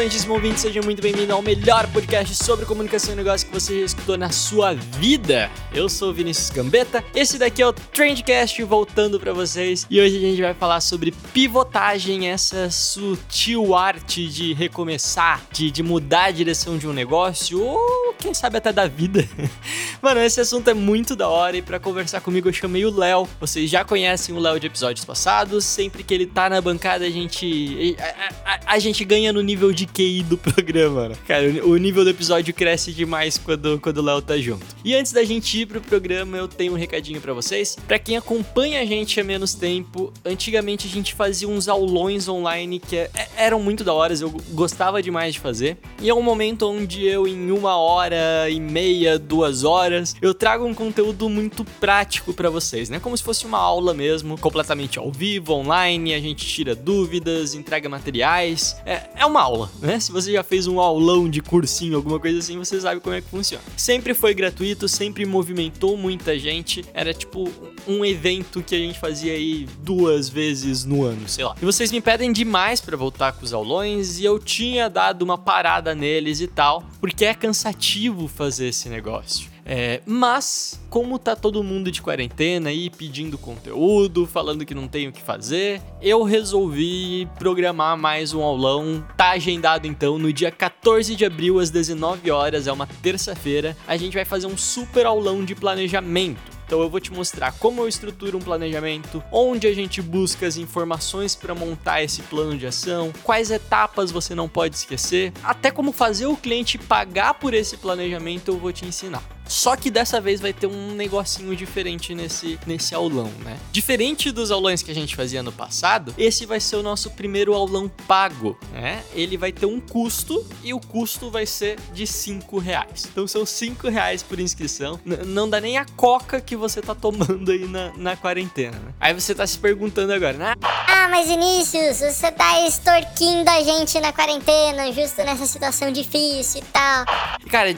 Excelentíssimo ouvinte, seja muito bem-vindo ao melhor podcast sobre comunicação e negócio que você já escutou na sua vida. Eu sou Vinícius Gambetta, esse daqui é o Trendcast voltando pra vocês e hoje a gente vai falar sobre pivotagem, essa sutil arte de recomeçar, de, de mudar a direção de um negócio ou quem sabe até da vida. Mano, esse assunto é muito da hora e pra conversar comigo eu chamei o Léo. Vocês já conhecem o Léo de episódios passados, sempre que ele tá na bancada a gente a, a- a gente ganha no nível de QI do programa, né? Cara, o nível do episódio cresce demais quando, quando o Léo tá junto. E antes da gente ir pro programa, eu tenho um recadinho pra vocês. Pra quem acompanha a gente há menos tempo, antigamente a gente fazia uns aulões online que é- é- eram muito da hora, eu gostava demais de fazer. E é um momento onde eu, em uma hora e meia, duas horas, eu trago um conteúdo muito prático pra vocês, né? Como se fosse uma aula mesmo, completamente ao vivo, online, a gente tira dúvidas, entrega materiais. É, é uma aula, né? Se você já fez um aulão de cursinho, alguma coisa assim, você sabe como é que funciona. Sempre foi gratuito, sempre movimentou muita gente. Era tipo um evento que a gente fazia aí duas vezes no ano, sei lá. E vocês me pedem demais pra voltar com os aulões e eu tinha dado uma parada neles e tal, porque é cansativo fazer esse negócio. É, mas, como tá todo mundo de quarentena aí pedindo conteúdo, falando que não tem o que fazer, eu resolvi programar mais um aulão. Tá agendado então no dia 14 de abril às 19 horas, é uma terça-feira. A gente vai fazer um super aulão de planejamento. Então eu vou te mostrar como eu estruturo um planejamento, onde a gente busca as informações para montar esse plano de ação, quais etapas você não pode esquecer, até como fazer o cliente pagar por esse planejamento eu vou te ensinar. Só que dessa vez vai ter um negocinho diferente nesse, nesse aulão, né? Diferente dos aulões que a gente fazia no passado, esse vai ser o nosso primeiro aulão pago, né? Ele vai ter um custo e o custo vai ser de 5 reais. Então são 5 reais por inscrição. N- não dá nem a coca que você tá tomando aí na, na quarentena, né? Aí você tá se perguntando agora, né? Ah, mas Vinícius, você tá extorquindo a gente na quarentena, justo nessa situação difícil e tal. Cara,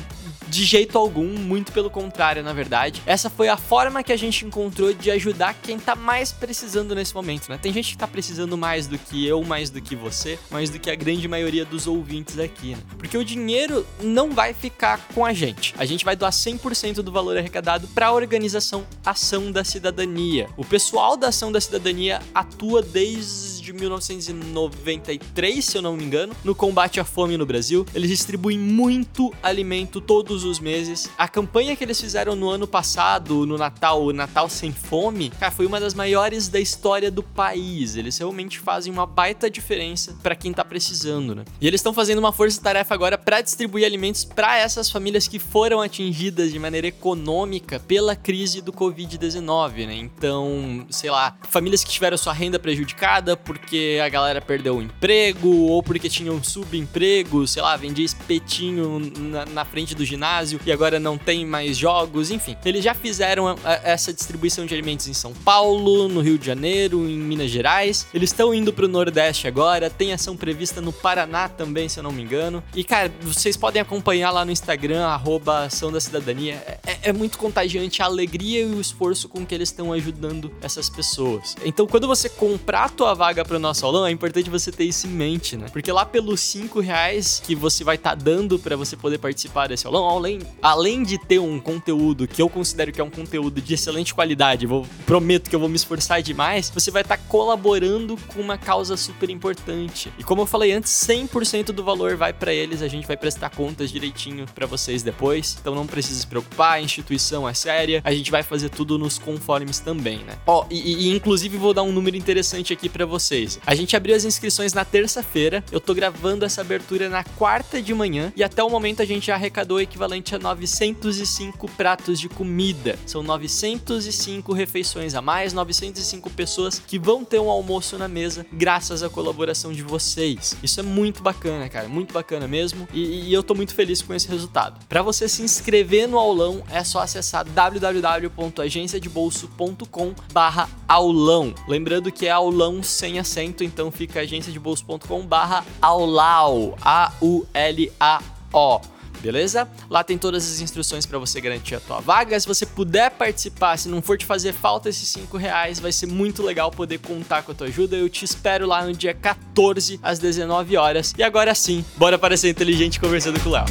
de jeito algum, muito pelo contrário, na verdade. Essa foi a forma que a gente encontrou de ajudar quem tá mais precisando nesse momento, né? Tem gente que tá precisando mais do que eu, mais do que você, mais do que a grande maioria dos ouvintes aqui, né? Porque o dinheiro não vai ficar com a gente. A gente vai doar 100% do valor arrecadado para a organização Ação da Cidadania. O pessoal da Ação da Cidadania atua desde 1993, se eu não me engano, no combate à fome no Brasil. Eles distribuem muito alimento todos os meses. A campanha que eles fizeram no ano passado, no Natal, o Natal Sem Fome, cara, foi uma das maiores da história do país. Eles realmente fazem uma baita diferença para quem tá precisando, né? E eles estão fazendo uma força-tarefa agora para distribuir alimentos para essas famílias que foram atingidas de maneira econômica pela crise do Covid-19, né? Então, sei lá, famílias que tiveram sua renda prejudicada porque a galera perdeu o emprego ou porque tinham subemprego, sei lá, vendia espetinho na, na frente do ginásio e agora não tem mais jogos, enfim. Eles já fizeram a- a- essa distribuição de alimentos em São Paulo, no Rio de Janeiro, em Minas Gerais. Eles estão indo pro Nordeste agora, tem ação prevista no Paraná também, se eu não me engano. E, cara, vocês podem acompanhar lá no Instagram, arroba Ação da Cidadania. É, é- é muito contagiante a alegria e o esforço com que eles estão ajudando essas pessoas. Então, quando você comprar a tua vaga pro nosso aulão, é importante você ter isso em mente, né? Porque lá pelos 5 reais que você vai estar dando para você poder participar desse aulão, além, além de ter um conteúdo que eu considero que é um conteúdo de excelente qualidade, vou, prometo que eu vou me esforçar demais, você vai estar colaborando com uma causa super importante. E como eu falei antes, 100% do valor vai para eles, a gente vai prestar contas direitinho para vocês depois, então não precisa se preocupar, a instituição é séria, a gente vai fazer tudo nos conformes também, né? Ó, e, e inclusive vou dar um número interessante aqui para vocês. A gente abriu as inscrições na terça-feira, eu tô gravando essa abertura na quarta de manhã e até o momento a gente já arrecadou equivalente equivalente a 905 pratos de comida. São 905 refeições a mais, 905 pessoas que vão ter um almoço na mesa graças à colaboração de vocês. Isso é muito bacana, cara, muito bacana mesmo. E, e eu tô muito feliz com esse resultado. Para você se inscrever no aulão, é só acessar www.agenciadebolso.com/aulão. Lembrando que é aulão sem acento, então fica agenciadebolso.com/aulau, A U L A O beleza? Lá tem todas as instruções para você garantir a tua vaga. Se você puder participar, se não for te fazer falta esses 5 reais, vai ser muito legal poder contar com a tua ajuda. Eu te espero lá no dia 14 às 19 horas. E agora sim, bora parecer inteligente conversando com o Léo.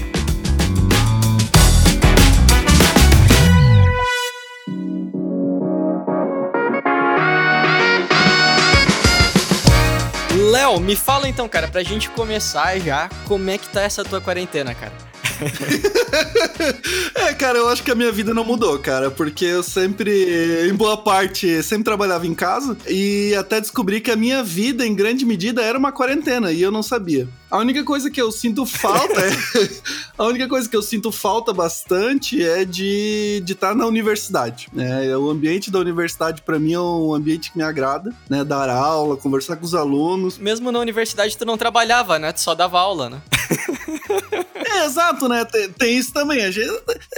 Léo, me fala então, cara, pra gente começar já, como é que tá essa tua quarentena, cara? é, cara, eu acho que a minha vida não mudou, cara, porque eu sempre, em boa parte, sempre trabalhava em casa e até descobri que a minha vida, em grande medida, era uma quarentena e eu não sabia. A única coisa que eu sinto falta é. a única coisa que eu sinto falta bastante é de estar tá na universidade. Né? O ambiente da universidade, para mim, é um ambiente que me agrada, né? Dar aula, conversar com os alunos. Mesmo na universidade, tu não trabalhava, né? Tu só dava aula, né? é, exato, né? Tem, tem, isso também. A gente,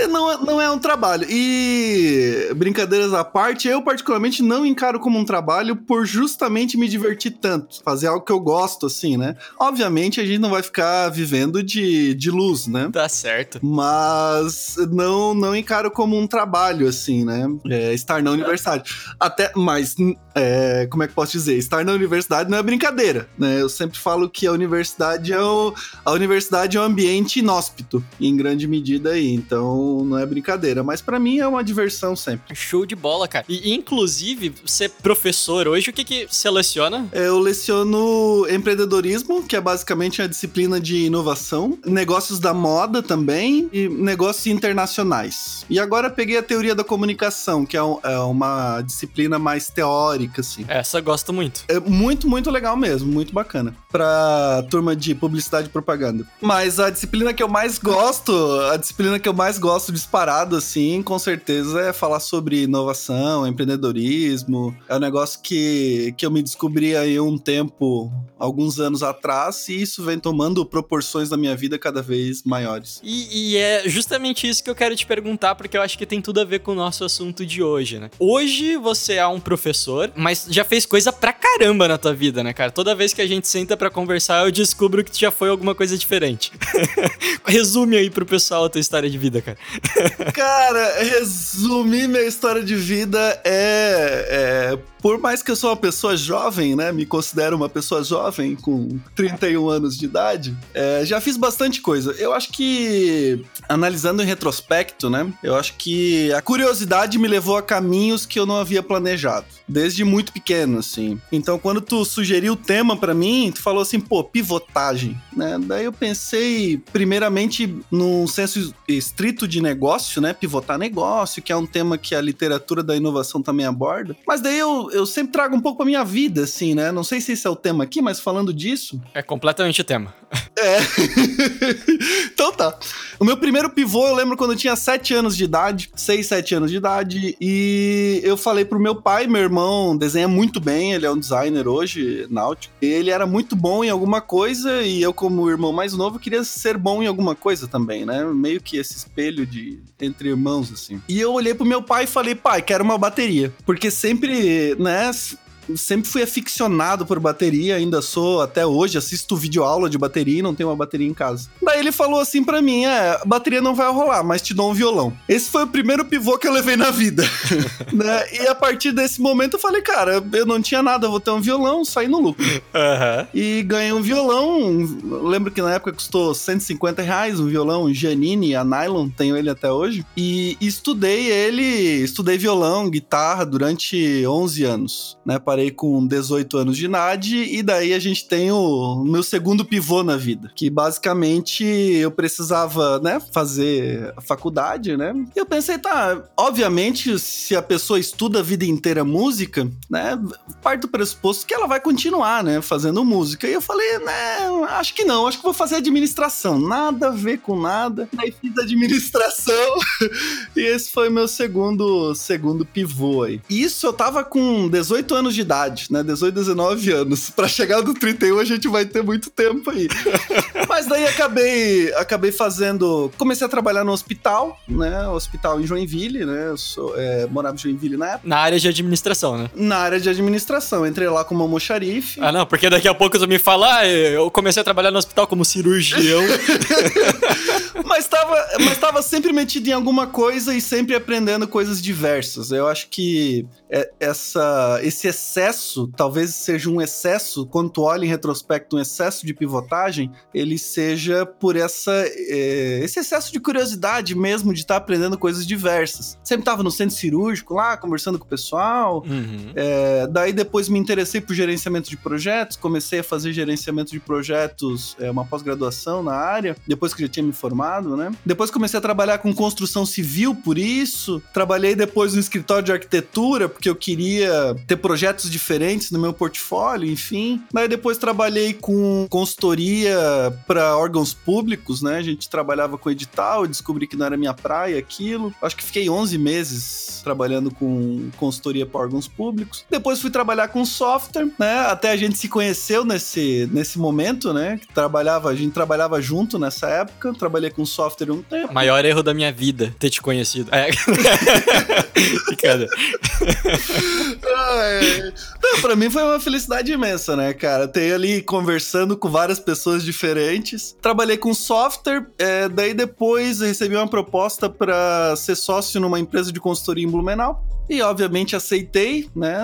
não, não é um trabalho. E, brincadeiras à parte, eu particularmente não encaro como um trabalho por justamente me divertir tanto. Fazer algo que eu gosto, assim, né? Obviamente, a gente não vai ficar vivendo de, de luz, né? Tá certo. Mas não, não encaro como um trabalho, assim, né? É, estar na universidade. Até, mas, é, como é que posso dizer? Estar na universidade não é brincadeira, né? Eu sempre falo que a universidade é o, a universidade é um ambiente inóspito, em grande medida aí, então não é brincadeira. Mas para mim é uma diversão sempre. Show de bola, cara. E, inclusive, ser professor hoje, o que que você leciona? Eu leciono empreendedorismo, que é basicamente a disciplina de inovação, negócios da moda também e negócios internacionais. E agora peguei a teoria da comunicação, que é, um, é uma disciplina mais teórica, assim. Essa gosto muito. É muito, muito legal mesmo, muito bacana. Pra turma de publicidade e propaganda. Mas a disciplina que eu mais gosto, a disciplina que eu mais gosto disparado, assim, com certeza é falar sobre inovação, empreendedorismo. É um negócio que, que eu me descobri aí um tempo, alguns anos atrás, e isso vem tomando proporções na minha vida cada vez maiores. E, e, é justamente isso que eu quero te perguntar, porque eu acho que tem tudo a ver com o nosso assunto de hoje, né? Hoje você é um professor, mas já fez coisa pra caramba na tua vida, né, cara? Toda vez que a gente senta para conversar, eu descubro que já foi alguma coisa diferente. Resume aí pro pessoal a tua história de vida, cara. cara, resumir minha história de vida é, é por mais que eu sou uma pessoa jovem, né? Me considero uma pessoa jovem com 31 anos de idade, é, já fiz bastante coisa. Eu acho que, analisando em retrospecto, né? Eu acho que a curiosidade me levou a caminhos que eu não havia planejado. Desde muito pequeno, assim. Então, quando tu sugeriu o tema para mim, tu falou assim, pô, pivotagem, né? Daí eu pensei, primeiramente, num senso estrito de negócio, né? Pivotar negócio, que é um tema que a literatura da inovação também aborda. Mas daí eu, eu sempre trago um pouco pra minha vida, assim, né? Não sei se esse é o tema aqui, mas falando disso. É completamente o tema. É. então tá. O meu primeiro pivô eu lembro quando eu tinha 7 anos de idade, 6, 7 anos de idade, e eu falei pro meu pai, meu irmão desenha muito bem, ele é um designer hoje, náutico. Ele era muito bom em alguma coisa e eu, como irmão mais novo, queria ser bom em alguma coisa também, né? Meio que esse espelho de entre irmãos, assim. E eu olhei pro meu pai e falei, pai, quero uma bateria. Porque sempre, né, sempre fui aficionado por bateria, ainda sou até hoje, assisto vídeo aula de bateria e não tenho uma bateria em casa. Daí ele falou assim para mim: é, bateria não vai rolar, mas te dou um violão. Esse foi o primeiro pivô que eu levei na vida. né? E a partir desse momento eu falei, cara, eu não tinha nada, vou ter um violão, saí no lucro. Uhum. E ganhei um violão. Lembro que na época custou 150 reais um violão, um Giannini, a Nylon, tenho ele até hoje. E estudei ele, estudei violão, guitarra durante 11 anos, né? Separei com 18 anos de idade e daí a gente tem o meu segundo pivô na vida, que basicamente eu precisava, né, fazer faculdade, né? E eu pensei, tá, obviamente se a pessoa estuda a vida inteira música, né, parte do pressuposto que ela vai continuar, né, fazendo música. E eu falei, né, acho que não, acho que vou fazer administração. Nada a ver com nada. Aí fiz administração e esse foi meu segundo segundo pivô aí. Isso eu tava com 18 anos de idade, né, 18, 19 anos. Para chegar no 31 a gente vai ter muito tempo aí. Mas daí acabei acabei fazendo, comecei a trabalhar no hospital, né, hospital em Joinville, né, eu sou, é, morava em Joinville na época. Na área de administração, né? Na área de administração, entrei lá como almoxarife. Ah, não, porque daqui a pouco você me fala, ah, eu comecei a trabalhar no hospital como cirurgião. mas tava, mas tava sempre metido em alguma coisa e sempre aprendendo coisas diversas. Eu acho que é, essa, esse excesso, talvez seja um excesso, quando tu olha em retrospecto, um excesso de pivotagem, ele seja por essa, é, esse excesso de curiosidade mesmo de estar tá aprendendo coisas diversas. Sempre tava no centro cirúrgico lá, conversando com o pessoal. Uhum. É, daí depois me interessei por gerenciamento de projetos, comecei a fazer gerenciamento de projetos, é, uma pós-graduação na área, depois que já tinha me formado, né? Depois comecei a trabalhar com construção civil por isso. Trabalhei depois no escritório de arquitetura, porque eu queria ter projetos diferentes no meu portfólio, enfim. Daí depois trabalhei com consultoria para órgãos públicos, né? A gente trabalhava com edital, descobri que não era minha praia aquilo. Acho que fiquei 11 meses trabalhando com consultoria para órgãos públicos. Depois fui trabalhar com software, né? Até a gente se conheceu nesse, nesse momento, né? Que trabalhava, a gente trabalhava junto nessa época. Trabalhei com software um tempo. Maior erro da minha vida, ter te conhecido. É. Cara. Não, pra mim foi uma felicidade imensa, né, cara? Ter ali conversando com várias pessoas diferentes. Trabalhei com software, é, daí depois recebi uma proposta para ser sócio numa empresa de consultoria em Blumenau. E obviamente aceitei, né?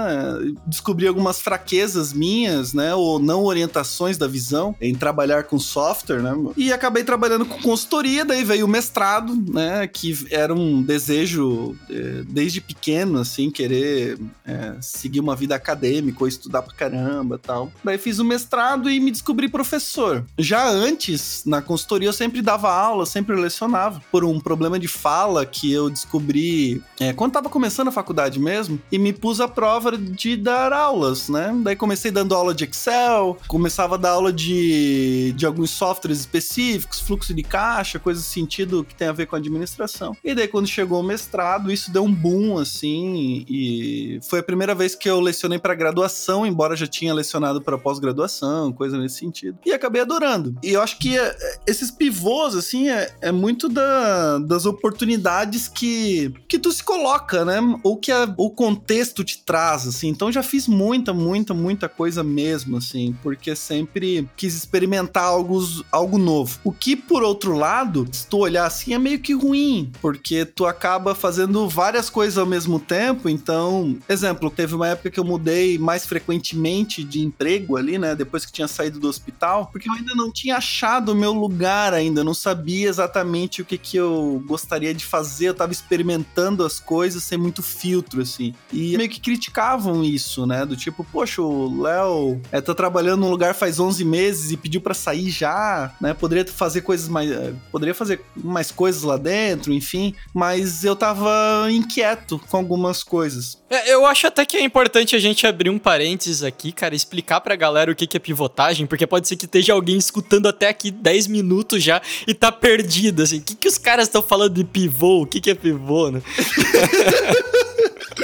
Descobri algumas fraquezas minhas, né? Ou não orientações da visão em trabalhar com software, né? E acabei trabalhando com consultoria, daí veio o mestrado, né? Que era um desejo é, desde pequeno, assim, querer é, seguir uma vida acadêmica ou estudar pra caramba tal. Daí fiz o mestrado e me descobri professor. Já antes, na consultoria, eu sempre dava aula, sempre lecionava. Por um problema de fala que eu descobri é, quando tava começando a faculdade faculdade mesmo e me pus à prova de dar aulas, né? Daí comecei dando aula de Excel, começava a dar aula de, de alguns softwares específicos, fluxo de caixa, coisas sentido que tem a ver com administração. E daí quando chegou o mestrado, isso deu um boom assim e foi a primeira vez que eu lecionei para graduação, embora já tinha lecionado para pós-graduação, coisa nesse sentido. E acabei adorando. E eu acho que é, esses pivôs assim é, é muito da, das oportunidades que que tu se coloca, né? Ou que a, o contexto te traz, assim. Então já fiz muita, muita, muita coisa mesmo, assim, porque sempre quis experimentar algo, algo novo. O que, por outro lado, se tu olhar assim, é meio que ruim, porque tu acaba fazendo várias coisas ao mesmo tempo. Então, exemplo, teve uma época que eu mudei mais frequentemente de emprego ali, né? Depois que tinha saído do hospital, porque eu ainda não tinha achado o meu lugar ainda, não sabia exatamente o que, que eu gostaria de fazer, eu tava experimentando as coisas sem muito fio filtro, assim. E meio que criticavam isso, né? Do tipo, poxa, o Léo é, tá trabalhando num lugar faz 11 meses e pediu para sair já, né? Poderia fazer coisas mais. Eh, poderia fazer mais coisas lá dentro, enfim. Mas eu tava inquieto com algumas coisas. É, eu acho até que é importante a gente abrir um parênteses aqui, cara, explicar pra galera o que, que é pivotagem, porque pode ser que esteja alguém escutando até aqui 10 minutos já e tá perdido, assim. O que, que os caras estão falando de pivô? O que, que é pivô, né?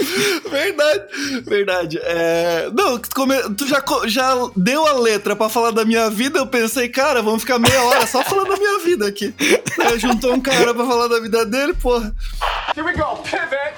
verdade, verdade. É... Não, tu já, já deu a letra pra falar da minha vida, eu pensei, cara, vamos ficar meia hora só falando da minha vida aqui. É, juntou um cara pra falar da vida dele, porra. Here we go, pivot,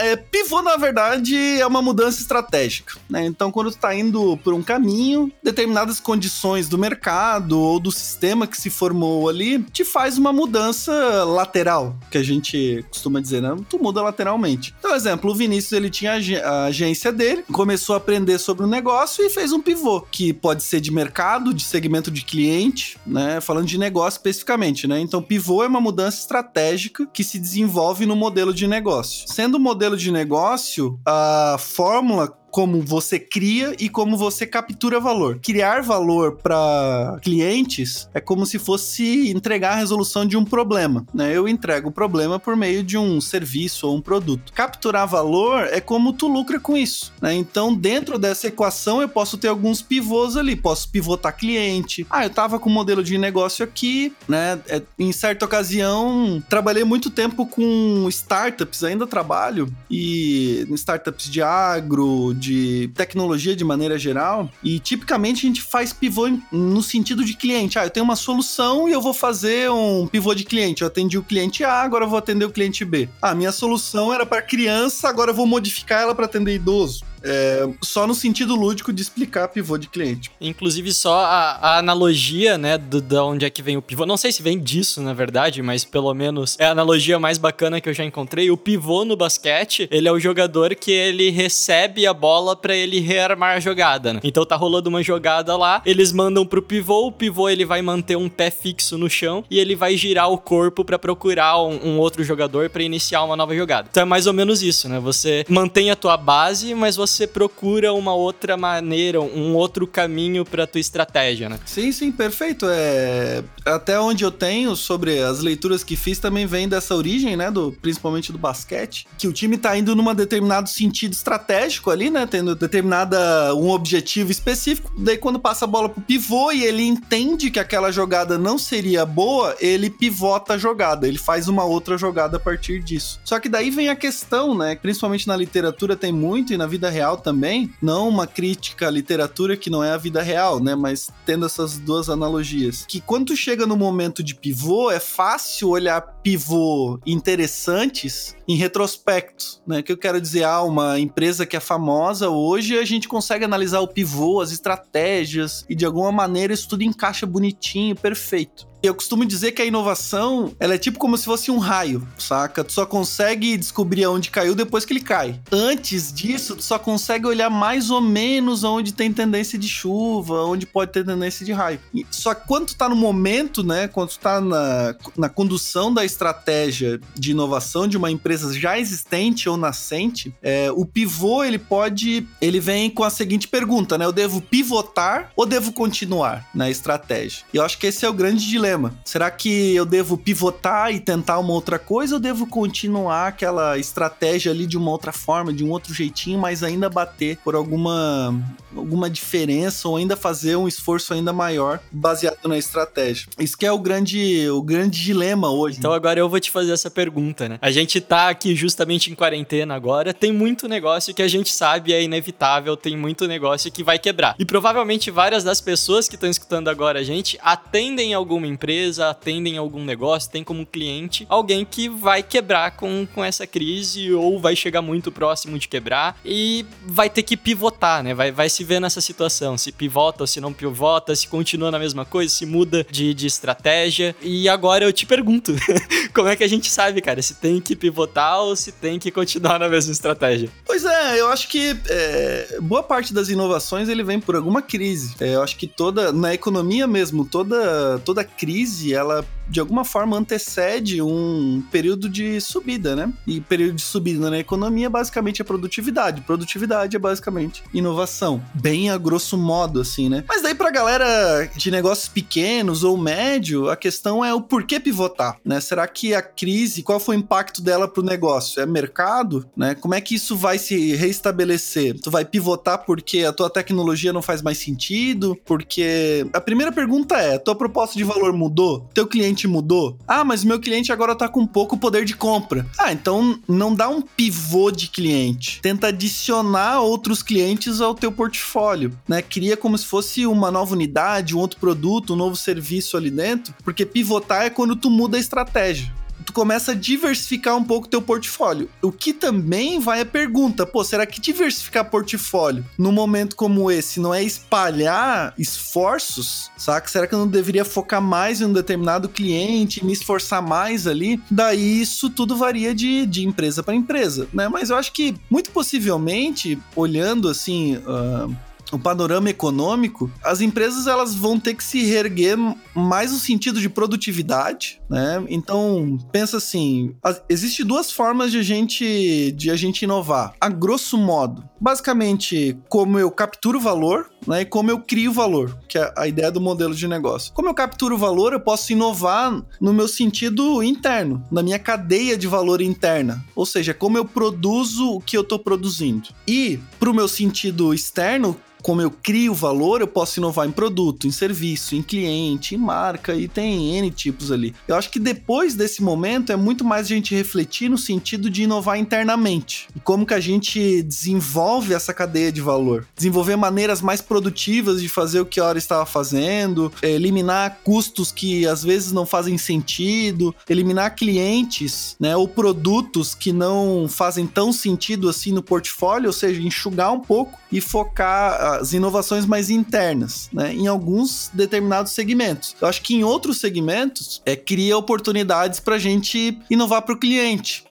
é, pivô, na verdade, é uma mudança estratégica. Né? Então, quando tu tá indo por um caminho, determinadas condições do mercado ou do sistema que se formou ali te faz uma mudança lateral, que a gente costuma dizer, né? Tu muda lateralmente. Então, exemplo, o Vinícius ele tinha a agência dele, começou a aprender sobre o negócio e fez um pivô, que pode ser de mercado, de segmento de cliente, né? Falando de negócio especificamente, né? Então, pivô é uma mudança estratégica que se desenvolve no modelo de negócio. Sendo modelo de negócio, a fórmula como você cria e como você captura valor. Criar valor para clientes é como se fosse entregar a resolução de um problema, né? Eu entrego o problema por meio de um serviço ou um produto. Capturar valor é como tu lucra com isso, né? Então, dentro dessa equação, eu posso ter alguns pivôs ali, posso pivotar cliente. Ah, eu tava com um modelo de negócio aqui, né? É, em certa ocasião, trabalhei muito tempo com startups, ainda trabalho e startups de agro, de tecnologia de maneira geral, e tipicamente a gente faz pivô no sentido de cliente. Ah, eu tenho uma solução e eu vou fazer um pivô de cliente. Eu atendi o cliente A, agora eu vou atender o cliente B. Ah, minha solução era para criança, agora eu vou modificar ela para atender idoso. É, só no sentido lúdico de explicar pivô de cliente. Inclusive, só a, a analogia, né, do, de onde é que vem o pivô. Não sei se vem disso, na verdade, mas pelo menos é a analogia mais bacana que eu já encontrei. O pivô no basquete, ele é o jogador que ele recebe a bola para ele rearmar a jogada, né? Então tá rolando uma jogada lá, eles mandam pro pivô, o pivô ele vai manter um pé fixo no chão e ele vai girar o corpo para procurar um, um, outro jogador para iniciar uma nova jogada. Então é mais ou menos isso, né? Você mantém a tua base, mas você você procura uma outra maneira, um outro caminho para tua estratégia, né? Sim, sim, perfeito. É até onde eu tenho sobre as leituras que fiz também vem dessa origem, né, do principalmente do basquete, que o time tá indo num determinado sentido estratégico ali, né, tendo determinada um objetivo específico. Daí quando passa a bola pro pivô e ele entende que aquela jogada não seria boa, ele pivota a jogada, ele faz uma outra jogada a partir disso. Só que daí vem a questão, né, principalmente na literatura tem muito e na vida real real também, não uma crítica à literatura que não é a vida real, né? Mas tendo essas duas analogias. Que quando chega no momento de pivô, é fácil olhar pivô interessantes em retrospecto, né? Que eu quero dizer, ah, uma empresa que é famosa hoje, a gente consegue analisar o pivô, as estratégias, e de alguma maneira isso tudo encaixa bonitinho, perfeito. Eu costumo dizer que a inovação, ela é tipo como se fosse um raio, saca? Tu só consegue descobrir aonde caiu depois que ele cai. Antes disso, tu só consegue olhar mais ou menos onde tem tendência de chuva, onde pode ter tendência de raio. Só que quando tu tá no momento, né, quando tu tá na, na condução da estratégia de inovação de uma empresa já existente ou nascente, é, o pivô, ele pode, ele vem com a seguinte pergunta, né? Eu devo pivotar ou devo continuar na estratégia? E eu acho que esse é o grande dilema problema. Será que eu devo pivotar e tentar uma outra coisa ou devo continuar aquela estratégia ali de uma outra forma, de um outro jeitinho, mas ainda bater por alguma alguma diferença ou ainda fazer um esforço ainda maior baseado na estratégia? Isso que é o grande o grande dilema hoje. Então agora eu vou te fazer essa pergunta, né? A gente tá aqui justamente em quarentena agora, tem muito negócio que a gente sabe é inevitável, tem muito negócio que vai quebrar. E provavelmente várias das pessoas que estão escutando agora a gente atendem alguma empresa empresa, atendem algum negócio, tem como cliente alguém que vai quebrar com, com essa crise ou vai chegar muito próximo de quebrar e vai ter que pivotar, né? Vai, vai se ver nessa situação, se pivota ou se não pivota, se continua na mesma coisa, se muda de, de estratégia. E agora eu te pergunto, como é que a gente sabe, cara, se tem que pivotar ou se tem que continuar na mesma estratégia? Pois é, eu acho que é, boa parte das inovações ele vem por alguma crise. É, eu acho que toda, na economia mesmo, toda, toda crise, ela de alguma forma antecede um período de subida, né? E período de subida na economia basicamente é produtividade. Produtividade é basicamente inovação. Bem a grosso modo, assim, né? Mas daí pra galera de negócios pequenos ou médio, a questão é o porquê pivotar, né? Será que a crise, qual foi o impacto dela pro negócio? É mercado, né? Como é que isso vai se reestabelecer? Tu vai pivotar porque a tua tecnologia não faz mais sentido? Porque a primeira pergunta é, tua proposta de valor mudou? Teu cliente cliente mudou? Ah, mas meu cliente agora tá com pouco poder de compra. Ah, então não dá um pivô de cliente. Tenta adicionar outros clientes ao teu portfólio, né? Cria como se fosse uma nova unidade, um outro produto, um novo serviço ali dentro, porque pivotar é quando tu muda a estratégia. Tu começa a diversificar um pouco teu portfólio. O que também vai a pergunta, pô, será que diversificar portfólio num momento como esse não é espalhar esforços, saca? Será que eu não deveria focar mais em um determinado cliente, me esforçar mais ali? Daí isso tudo varia de, de empresa para empresa, né? Mas eu acho que muito possivelmente, olhando assim, uh, o panorama econômico, as empresas elas vão ter que se reerguer mais no sentido de produtividade, né? Então, pensa assim, existe duas formas de a gente de a gente inovar. A grosso modo, basicamente, como eu capturo valor, né, e como eu crio valor, que é a ideia do modelo de negócio. Como eu capturo valor, eu posso inovar no meu sentido interno, na minha cadeia de valor interna, ou seja, como eu produzo o que eu estou produzindo. E para o meu sentido externo, como eu crio valor, eu posso inovar em produto, em serviço, em cliente, em marca e tem N tipos ali. Eu acho que depois desse momento é muito mais a gente refletir no sentido de inovar internamente e como que a gente desenvolve essa cadeia de valor, desenvolver maneiras mais produtivas de fazer o que a hora estava fazendo, eliminar custos que às vezes não fazem sentido, eliminar clientes, né, ou produtos que não fazem tão sentido assim no portfólio, ou seja, enxugar um pouco e focar as inovações mais internas, né, em alguns determinados segmentos. Eu acho que em outros segmentos é cria oportunidades para a gente inovar para o cliente.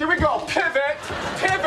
Here we go, pivot, pivot,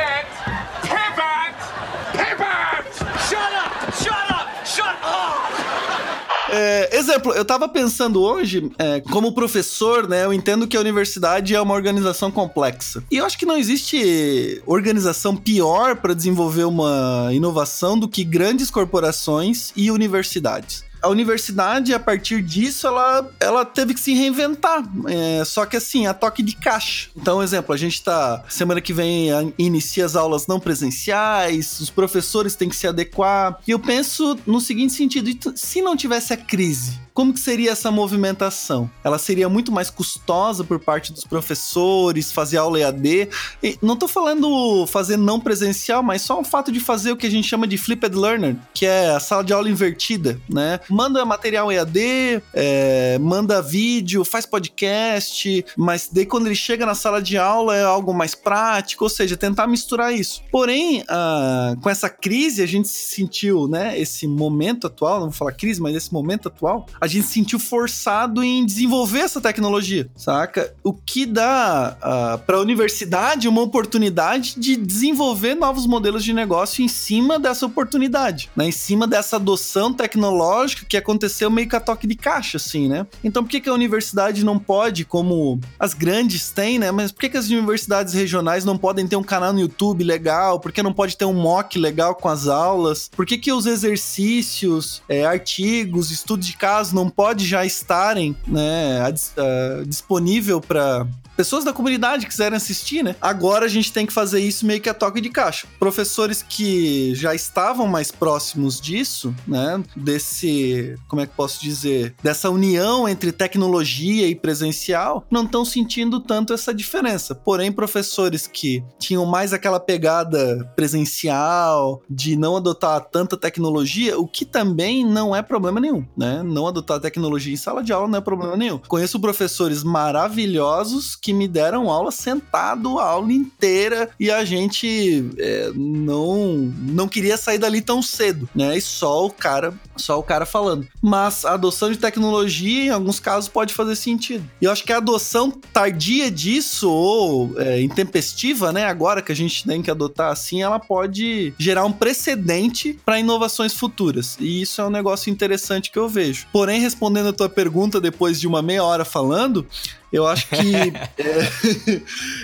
É, exemplo, eu tava pensando hoje, é, como professor, né? Eu entendo que a universidade é uma organização complexa. E eu acho que não existe organização pior para desenvolver uma inovação do que grandes corporações e universidades a universidade, a partir disso, ela, ela teve que se reinventar. É, só que assim, a toque de caixa. Então, exemplo, a gente tá. Semana que vem inicia as aulas não presenciais, os professores têm que se adequar. E eu penso no seguinte sentido: se não tivesse a crise, como que seria essa movimentação? Ela seria muito mais custosa por parte dos professores, fazer aula EAD. E não tô falando fazer não presencial, mas só o fato de fazer o que a gente chama de flipped learner, que é a sala de aula invertida, né? Manda material EAD, é, manda vídeo, faz podcast, mas daí quando ele chega na sala de aula é algo mais prático, ou seja, tentar misturar isso. Porém, uh, com essa crise, a gente se sentiu, né? Esse momento atual, não vou falar crise, mas esse momento atual, a gente se sentiu forçado em desenvolver essa tecnologia, saca? O que dá uh, para a universidade uma oportunidade de desenvolver novos modelos de negócio em cima dessa oportunidade, né? Em cima dessa adoção tecnológica que aconteceu meio que a toque de caixa, assim, né? Então, por que, que a universidade não pode, como as grandes têm, né? Mas por que, que as universidades regionais não podem ter um canal no YouTube legal? Por que não pode ter um mock legal com as aulas? Por que, que os exercícios, é, artigos, estudos de caso não pode já estarem né, uh, disponível para pessoas da comunidade quiserem assistir, né? Agora a gente tem que fazer isso meio que a toque de caixa. Professores que já estavam mais próximos disso, né? Desse, como é que posso dizer, dessa união entre tecnologia e presencial, não estão sentindo tanto essa diferença. Porém, professores que tinham mais aquela pegada presencial, de não adotar tanta tecnologia, o que também não é problema nenhum, né? Não adotar tecnologia em sala de aula não é problema nenhum. Conheço professores maravilhosos que me deram aula sentado a aula inteira e a gente é, não não queria sair dali tão cedo, né? E só o cara, só o cara falando. Mas a adoção de tecnologia, em alguns casos, pode fazer sentido. E eu acho que a adoção tardia disso, ou é, intempestiva, né? Agora que a gente tem que adotar assim, ela pode gerar um precedente para inovações futuras. E isso é um negócio interessante que eu vejo. Porém, respondendo a tua pergunta depois de uma meia hora falando, eu acho que. é,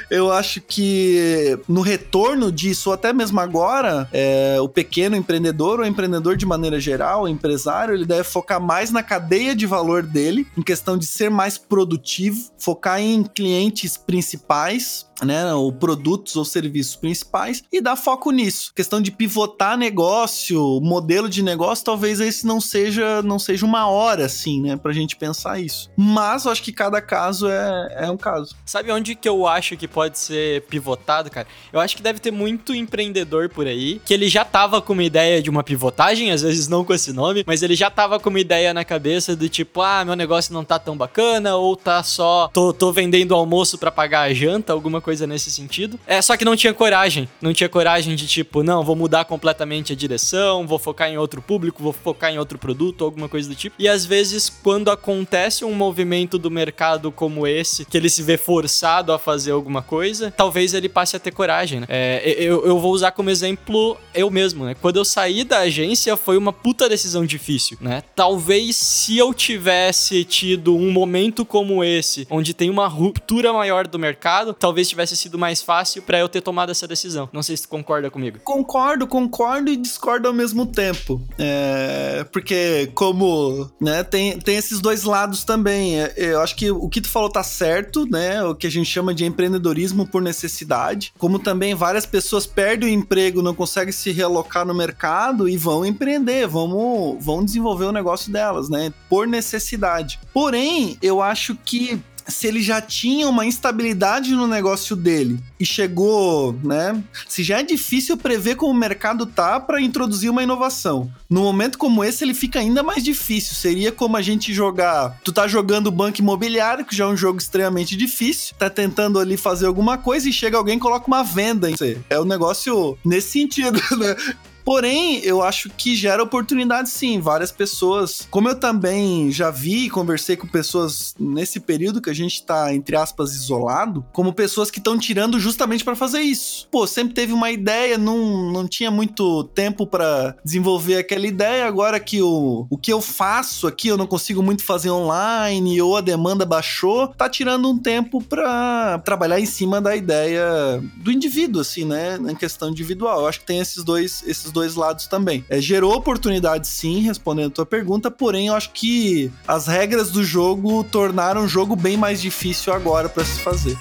eu acho que no retorno disso, ou até mesmo agora, é, o pequeno empreendedor ou empreendedor de maneira geral, o empresário, ele deve focar mais na cadeia de valor dele, em questão de ser mais produtivo, focar em clientes principais né, ou produtos ou serviços principais e dar foco nisso. Questão de pivotar negócio, modelo de negócio, talvez esse não seja não seja uma hora assim, né, pra gente pensar isso. Mas eu acho que cada caso é, é um caso. Sabe onde que eu acho que pode ser pivotado, cara? Eu acho que deve ter muito empreendedor por aí que ele já tava com uma ideia de uma pivotagem, às vezes não com esse nome, mas ele já tava com uma ideia na cabeça do tipo, ah, meu negócio não tá tão bacana, ou tá só, tô, tô vendendo almoço para pagar a janta, alguma coisa nesse sentido. É, só que não tinha coragem, não tinha coragem de tipo, não, vou mudar completamente a direção, vou focar em outro público, vou focar em outro produto, alguma coisa do tipo. E às vezes, quando acontece um movimento do mercado como esse, que ele se vê forçado a fazer alguma coisa, talvez ele passe a ter coragem, né? É, eu, eu vou usar como exemplo eu mesmo, né? Quando eu saí da agência, foi uma puta decisão difícil, né? Talvez se eu tivesse tido um momento como esse, onde tem uma ruptura maior do mercado, talvez tivesse sido mais fácil para eu ter tomado essa decisão. Não sei se tu concorda comigo. Concordo, concordo e discordo ao mesmo tempo. É, porque, como, né, tem, tem esses dois lados também. É, eu acho que o que tu falou tá certo, né? O que a gente chama de empreendedorismo por necessidade. Como também várias pessoas perdem o emprego, não conseguem se realocar no mercado e vão empreender, vão, vão desenvolver o negócio delas, né? Por necessidade. Porém, eu acho que se ele já tinha uma instabilidade no negócio dele e chegou, né? Se já é difícil prever como o mercado tá para introduzir uma inovação. No momento como esse, ele fica ainda mais difícil. Seria como a gente jogar. Tu tá jogando banco imobiliário, que já é um jogo extremamente difícil, tá tentando ali fazer alguma coisa e chega alguém e coloca uma venda em você. É um negócio nesse sentido, né? Porém, eu acho que gera oportunidade sim. Várias pessoas, como eu também já vi e conversei com pessoas nesse período que a gente tá, entre aspas, isolado, como pessoas que estão tirando justamente para fazer isso. Pô, sempre teve uma ideia, não, não tinha muito tempo para desenvolver aquela ideia. Agora que o, o que eu faço aqui eu não consigo muito fazer online ou a demanda baixou, tá tirando um tempo para trabalhar em cima da ideia do indivíduo, assim, né? Em questão individual. Eu acho que tem esses dois, esses esses dois lados também. É, gerou oportunidade sim, respondendo a tua pergunta, porém eu acho que as regras do jogo tornaram o jogo bem mais difícil agora para se fazer.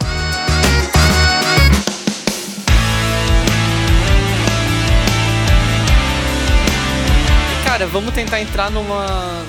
Cara, vamos tentar entrar numa,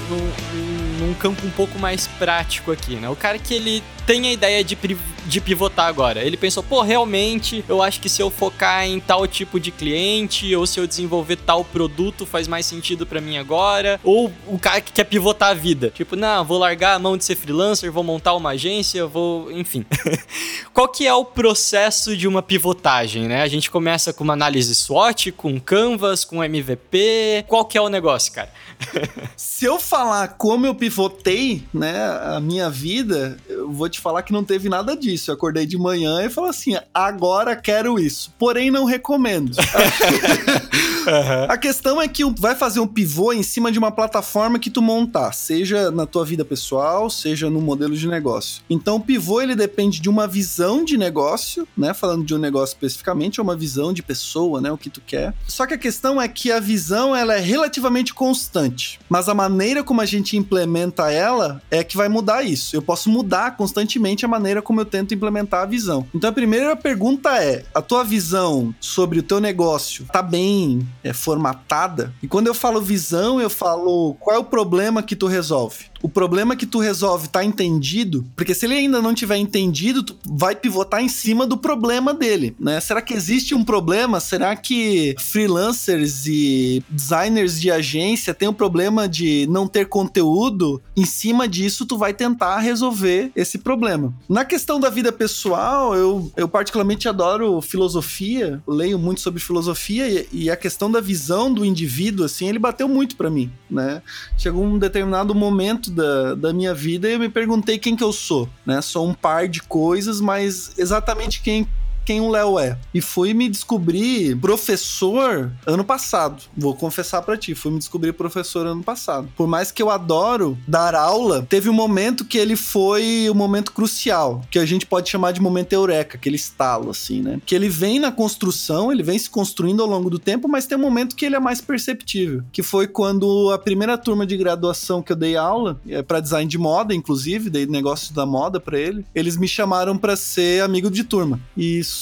num, num campo um pouco mais prático aqui, né? O cara que ele tem a ideia de, de pivotar agora. Ele pensou, pô, realmente, eu acho que se eu focar em tal tipo de cliente, ou se eu desenvolver tal produto, faz mais sentido para mim agora. Ou o cara que quer pivotar a vida. Tipo, não, vou largar a mão de ser freelancer, vou montar uma agência, vou. Enfim. Qual que é o processo de uma pivotagem, né? A gente começa com uma análise SWOT, com Canvas, com MVP. Qual que é o negócio, cara? se eu falar como eu pivotei, né, a minha vida, eu vou te falar que não teve nada disso. Eu acordei de manhã e falei assim: agora quero isso. Porém, não recomendo. uhum. A questão é que vai fazer um pivô em cima de uma plataforma que tu montar, seja na tua vida pessoal, seja no modelo de negócio. Então, o pivô ele depende de uma visão de negócio, né? Falando de um negócio especificamente, é uma visão de pessoa, né? O que tu quer. Só que a questão é que a visão ela é relativamente constante, mas a maneira como a gente implementa ela é que vai mudar isso. Eu posso mudar constantemente a maneira como eu tento implementar a visão. Então a primeira pergunta é: a tua visão sobre o teu negócio tá bem é, formatada? E quando eu falo visão, eu falo qual é o problema que tu resolve o problema que tu resolve tá entendido, porque se ele ainda não tiver entendido, tu vai pivotar em cima do problema dele, né? Será que existe um problema? Será que freelancers e designers de agência têm um problema de não ter conteúdo? Em cima disso, tu vai tentar resolver esse problema. Na questão da vida pessoal, eu, eu particularmente adoro filosofia, leio muito sobre filosofia e, e a questão da visão do indivíduo, assim, ele bateu muito para mim, né? Chegou um determinado momento da, da minha vida e eu me perguntei quem que eu sou, né? Sou um par de coisas, mas exatamente quem quem o Léo é. E fui me descobrir professor ano passado. Vou confessar para ti, fui me descobrir professor ano passado. Por mais que eu adoro dar aula, teve um momento que ele foi um momento crucial, que a gente pode chamar de momento eureka, aquele estalo assim, né? Que ele vem na construção, ele vem se construindo ao longo do tempo, mas tem um momento que ele é mais perceptível, que foi quando a primeira turma de graduação que eu dei aula, é para design de moda, inclusive, dei negócio da moda para ele, eles me chamaram para ser amigo de turma. E isso,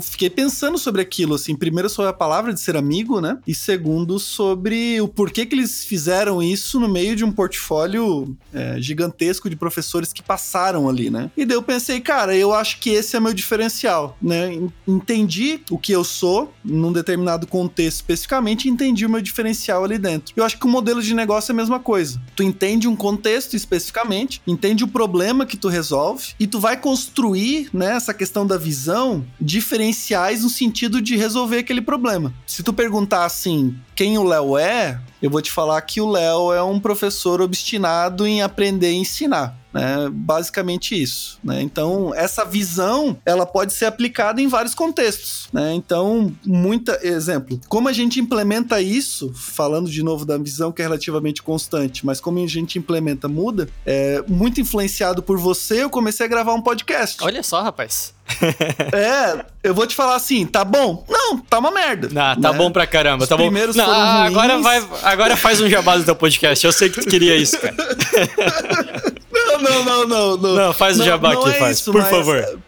fiquei pensando sobre aquilo, assim, primeiro sobre a palavra de ser amigo, né? E segundo sobre o porquê que eles fizeram isso no meio de um portfólio é, gigantesco de professores que passaram ali, né? E daí eu pensei, cara, eu acho que esse é meu diferencial, né? Entendi o que eu sou num determinado contexto especificamente, entendi o meu diferencial ali dentro. Eu acho que o modelo de negócio é a mesma coisa. Tu entende um contexto especificamente, entende o problema que tu resolve e tu vai construir, né, essa questão da visão, diferenciais no sentido de resolver aquele problema. Se tu perguntar assim, quem o Léo é, eu vou te falar que o Léo é um professor obstinado em aprender e ensinar. Né? Basicamente isso. Né? Então, essa visão ela pode ser aplicada em vários contextos. Né? Então, muita exemplo, como a gente implementa isso, falando de novo da visão que é relativamente constante, mas como a gente implementa muda, é muito influenciado por você, eu comecei a gravar um podcast. Olha só, rapaz. é, eu vou te falar assim, tá bom? Não, tá uma merda. Ah, tá né? bom pra caramba, Os tá bom. primeiros Não, ah, agora vai, agora faz um jabá do teu podcast. Eu sei que tu queria isso, cara. Não, não, não, não. Não, Não, faz o jabá aqui, é faz, isso, por mas, favor.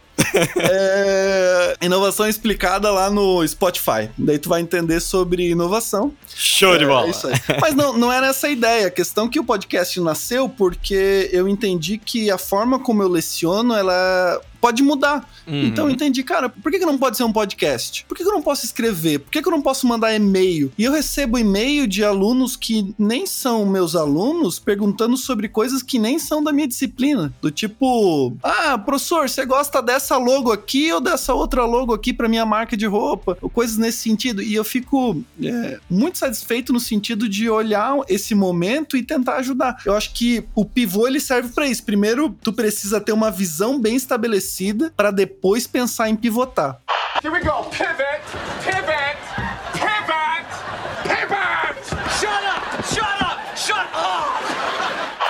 É, inovação explicada lá no Spotify. Daí tu vai entender sobre inovação. Show de É, bola. é. Mas não, não era essa a ideia. A questão é que o podcast nasceu porque eu entendi que a forma como eu leciono, ela pode mudar. Uhum. Então eu entendi, cara, por que, que não pode ser um podcast? Por que, que eu não posso escrever? Por que, que eu não posso mandar e-mail? E eu recebo e-mail de alunos que nem são meus alunos perguntando sobre coisas que nem são da minha disciplina. Do tipo, ah, professor, você gosta dessa logo aqui ou dessa outra logo aqui para minha marca de roupa? Ou coisas nesse sentido. E eu fico é, muito satisfeito no sentido de olhar esse momento e tentar ajudar. Eu acho que o pivô ele serve para isso. Primeiro, tu precisa ter uma visão bem estabelecida para depois pensar em pivotar. Here we go. Pivot,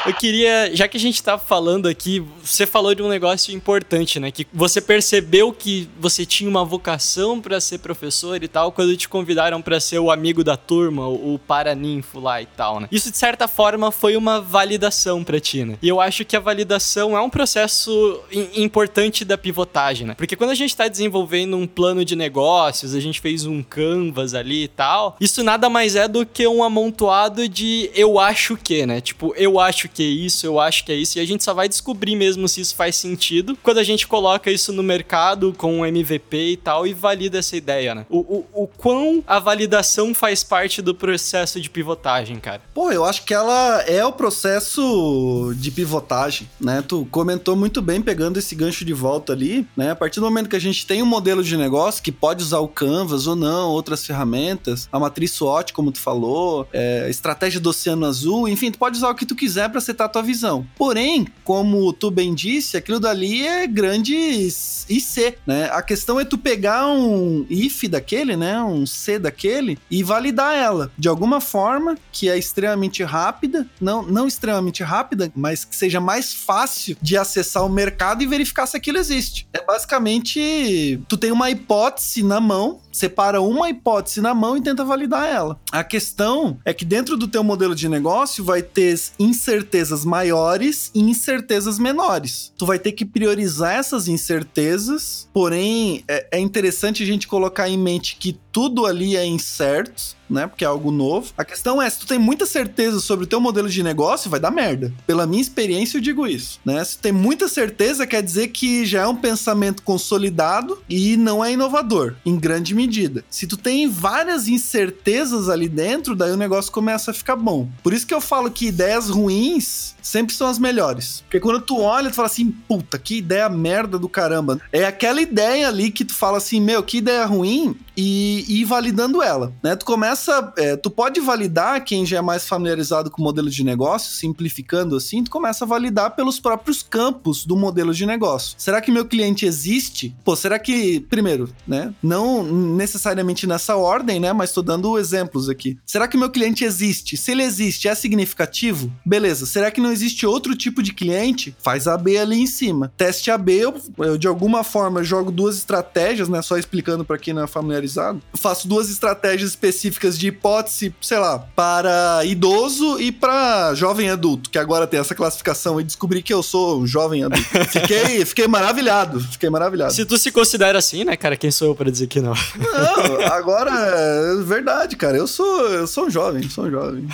Eu queria, já que a gente tá falando aqui, você falou de um negócio importante, né? Que você percebeu que você tinha uma vocação pra ser professor e tal, quando te convidaram pra ser o amigo da turma, o paraninfo lá e tal, né? Isso, de certa forma, foi uma validação pra ti, né? E eu acho que a validação é um processo im- importante da pivotagem, né? Porque quando a gente tá desenvolvendo um plano de negócios, a gente fez um canvas ali e tal, isso nada mais é do que um amontoado de eu acho que, né? Tipo, eu acho que é isso, eu acho que é isso, e a gente só vai descobrir mesmo se isso faz sentido quando a gente coloca isso no mercado com um MVP e tal e valida essa ideia, né? O, o, o quão a validação faz parte do processo de pivotagem, cara. Pô, eu acho que ela é o processo de pivotagem, né? Tu comentou muito bem pegando esse gancho de volta ali, né? A partir do momento que a gente tem um modelo de negócio que pode usar o Canvas ou não, outras ferramentas, a matriz SWOT, como tu falou, é, estratégia do Oceano Azul, enfim, tu pode usar o que tu quiser para setar a tua visão. Porém, como tu bem disse, aquilo dali é grande IC, né? A questão é tu pegar um if daquele, né? Um C daquele e validar ela de alguma forma que é extremamente rápida, não, não extremamente rápida, mas que seja mais fácil de acessar o mercado e verificar se aquilo existe. É basicamente tu tem uma hipótese na mão, separa uma hipótese na mão e tenta validar ela. A questão é que dentro do teu modelo de negócio vai ter incertezas maiores e incertezas menores. Tu vai ter que priorizar essas incertezas, porém é, é interessante a gente colocar em mente que tudo ali é incerto, né? Porque é algo novo. A questão é, se tu tem muita certeza sobre o teu modelo de negócio, vai dar merda. Pela minha experiência, eu digo isso, né? Se tu tem muita certeza, quer dizer que já é um pensamento consolidado e não é inovador, em grande medida. Se tu tem várias incertezas ali dentro, daí o negócio começa a ficar bom. Por isso que eu falo que ideias ruins sempre são as melhores. Porque quando tu olha, tu fala assim, puta, que ideia merda do caramba. É aquela ideia ali que tu fala assim, meu, que ideia ruim, e, ir validando ela, né? Tu começa, é, tu pode validar quem já é mais familiarizado com o modelo de negócio, simplificando assim, tu começa a validar pelos próprios campos do modelo de negócio. Será que meu cliente existe? Pô, será que, primeiro, né? Não necessariamente nessa ordem, né? Mas tô dando exemplos aqui. Será que meu cliente existe? Se ele existe, é significativo? Beleza. Será que não existe outro tipo de cliente? Faz AB ali em cima. Teste AB, eu, eu de alguma forma jogo duas estratégias, né? Só explicando para quem não é familiarizado autorizado. Eu faço duas estratégias específicas de hipótese, sei lá, para idoso e para jovem adulto, que agora tem essa classificação e descobri que eu sou um jovem adulto. Fiquei, fiquei maravilhado, fiquei maravilhado. Se tu se considera assim, né, cara, quem sou eu pra dizer que não? Não, agora é verdade, cara. Eu sou, eu sou um jovem, sou um jovem.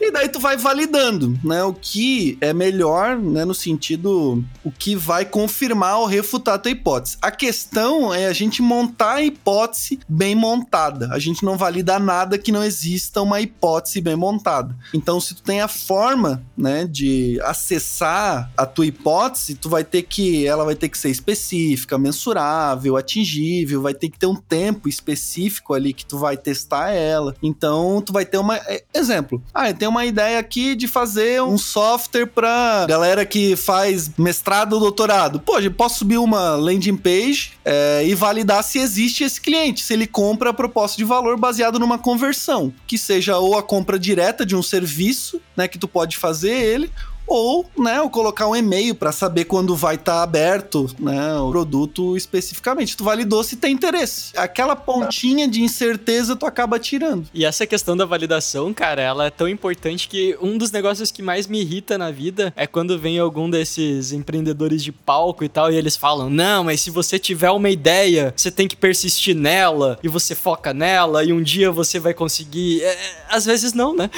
E daí tu vai validando, né? O que é melhor, né? No sentido, o que vai confirmar ou refutar a tua hipótese. A questão é a gente montar a hipótese bem montada. A gente não valida nada que não exista uma hipótese bem montada. Então, se tu tem a forma, né, de acessar a tua hipótese, tu vai ter que, ela vai ter que ser específica, mensurável, atingível, vai ter que ter um tempo específico ali que tu vai testar ela. Então, tu vai ter uma, é, exemplo. Ah, eu tenho uma ideia aqui de fazer um software pra galera que faz mestrado ou doutorado. Pô, eu posso subir uma landing page é, e validar se existe esse cliente, se ele compra a proposta de valor baseado numa conversão, que seja ou a compra direta de um serviço, né, que tu pode fazer ele, ou, né, ou colocar um e-mail para saber quando vai estar tá aberto, né, o produto especificamente. Tu validou se tem interesse. Aquela pontinha de incerteza tu acaba tirando. E essa questão da validação, cara, ela é tão importante que um dos negócios que mais me irrita na vida é quando vem algum desses empreendedores de palco e tal e eles falam: "Não, mas se você tiver uma ideia, você tem que persistir nela e você foca nela e um dia você vai conseguir". É, às vezes não, né?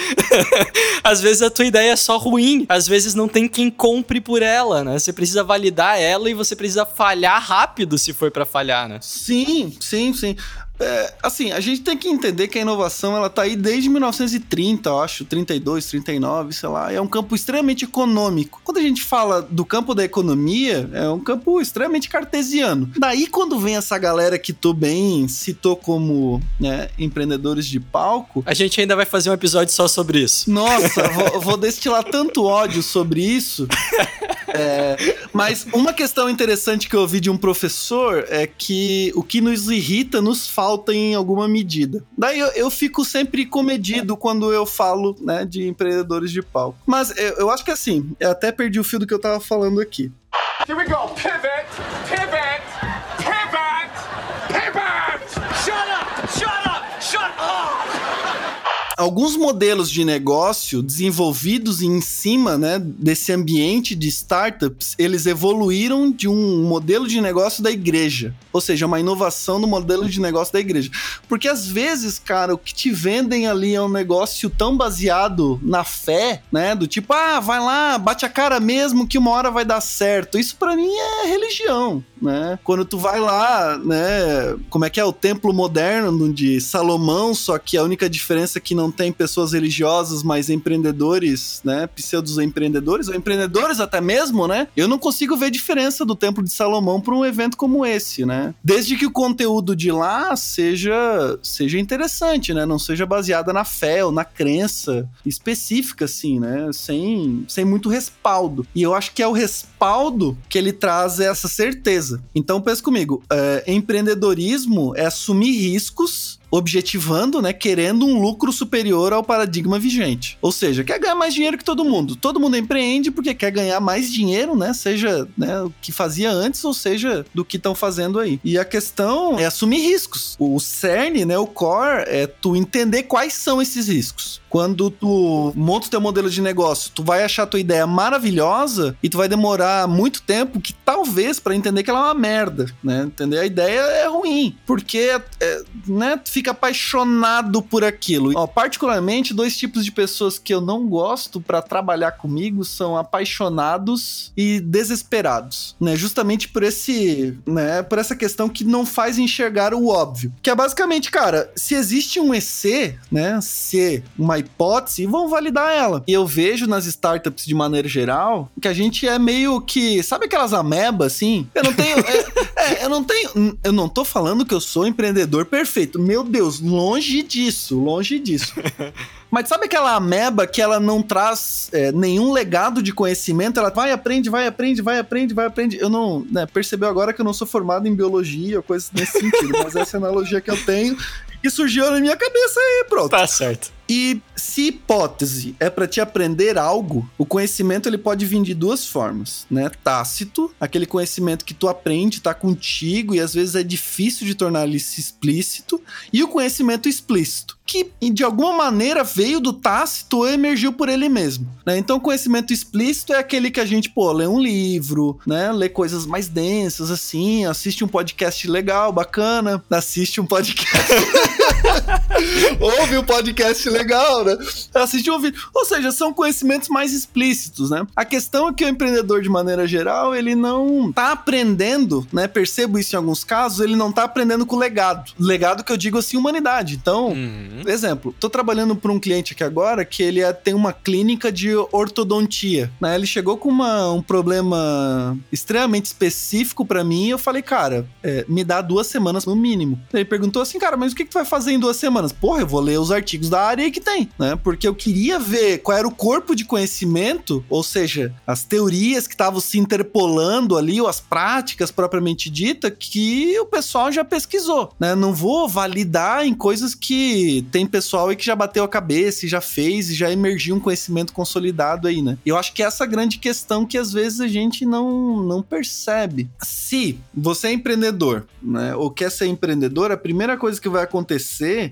às vezes a tua ideia é só ruim, às vezes não tem quem compre por ela, né? Você precisa validar ela e você precisa falhar rápido se for para falhar, né? Sim, sim, sim. É, assim, a gente tem que entender que a inovação ela tá aí desde 1930, eu acho, 32, 39, sei lá. É um campo extremamente econômico. Quando a gente fala do campo da economia, é um campo extremamente cartesiano. Daí, quando vem essa galera que tu bem citou como né, empreendedores de palco. A gente ainda vai fazer um episódio só sobre isso. Nossa, vou, vou destilar tanto ódio sobre isso. É, mas uma questão interessante que eu ouvi de um professor é que o que nos irrita nos falta em alguma medida. Daí eu, eu fico sempre comedido quando eu falo né, de empreendedores de palco. Mas eu, eu acho que assim, eu até perdi o fio do que eu tava falando aqui. Here we go. Pivot, alguns modelos de negócio desenvolvidos em cima né, desse ambiente de startups, eles evoluíram de um modelo de negócio da igreja. Ou seja, uma inovação no modelo de negócio da igreja. Porque às vezes, cara, o que te vendem ali é um negócio tão baseado na fé, né? Do tipo, ah, vai lá, bate a cara mesmo que uma hora vai dar certo. Isso para mim é religião, né? Quando tu vai lá, né? Como é que é o templo moderno de Salomão, só que a única diferença é que não tem pessoas religiosas, mas empreendedores, né? Pseudos empreendedores, ou empreendedores até mesmo, né? Eu não consigo ver diferença do templo de Salomão para um evento como esse, né? Desde que o conteúdo de lá seja seja interessante, né? Não seja baseada na fé ou na crença específica, assim, né? Sem, sem muito respaldo. E eu acho que é o respaldo que ele traz essa certeza. Então, pensa comigo, é, empreendedorismo é assumir riscos objetivando, né, querendo um lucro superior ao paradigma vigente. Ou seja, quer ganhar mais dinheiro que todo mundo. Todo mundo empreende porque quer ganhar mais dinheiro, né, seja né, o que fazia antes ou seja do que estão fazendo aí. E a questão é assumir riscos. O cerne, né, o core é tu entender quais são esses riscos. Quando tu monta o teu modelo de negócio, tu vai achar a tua ideia maravilhosa e tu vai demorar muito tempo que talvez para entender que ela é uma merda, né? Entender a ideia é ruim, porque é, né, tu fica apaixonado por aquilo. Ó, particularmente, dois tipos de pessoas que eu não gosto para trabalhar comigo são apaixonados e desesperados, né? Justamente por esse, né, por essa questão que não faz enxergar o óbvio. Que é basicamente, cara, se existe um EC, né, se uma hipótese e vão validar ela. E eu vejo nas startups de maneira geral que a gente é meio que, sabe aquelas amebas assim? Eu não tenho, é, é, eu não tenho, eu não tô falando que eu sou empreendedor perfeito. Meu Deus, longe disso, longe disso. Mas sabe aquela ameba que ela não traz é, nenhum legado de conhecimento? Ela vai, aprende, vai, aprende, vai, aprende, vai, aprende. Eu não. Né, percebeu agora que eu não sou formado em biologia ou coisas nesse sentido, mas essa é analogia que eu tenho. Que surgiu na minha cabeça aí, pronto. Tá certo. E se hipótese é para te aprender algo, o conhecimento ele pode vir de duas formas, né? Tácito, aquele conhecimento que tu aprende, tá contigo e às vezes é difícil de tornar ele explícito, e o conhecimento explícito, que de alguma maneira veio do tácito ou emergiu por ele mesmo, né? Então, o conhecimento explícito é aquele que a gente, pô, lê um livro, né? Lê coisas mais densas assim, assiste um podcast legal, bacana, assiste um podcast Ouve um podcast legal, né? Assiste um vídeo. Ou seja, são conhecimentos mais explícitos, né? A questão é que o empreendedor, de maneira geral, ele não tá aprendendo, né? Percebo isso em alguns casos, ele não tá aprendendo com legado. Legado que eu digo assim, humanidade. Então, Uhum. exemplo, tô trabalhando para um cliente aqui agora que ele é- tem uma clínica de ortodontia, né? Ele chegou com uma- um problema extremamente específico para mim e eu falei, cara, é, me dá duas semanas no mínimo. Ele perguntou assim, cara, mas o que, que tu vai fazer em duas semanas? Porra, eu vou ler os artigos da área que tem, né? Porque eu queria ver qual era o corpo de conhecimento, ou seja, as teorias que estavam se interpolando ali, ou as práticas propriamente dita, que o pessoal já pesquisou, né? Não vou validar em coisas que tem pessoal aí que já bateu a cabeça e já fez e já emergiu um conhecimento consolidado aí, né? Eu acho que essa é a grande questão que às vezes a gente não, não percebe. Se você é empreendedor, né, ou quer ser empreendedor, a primeira coisa que vai acontecer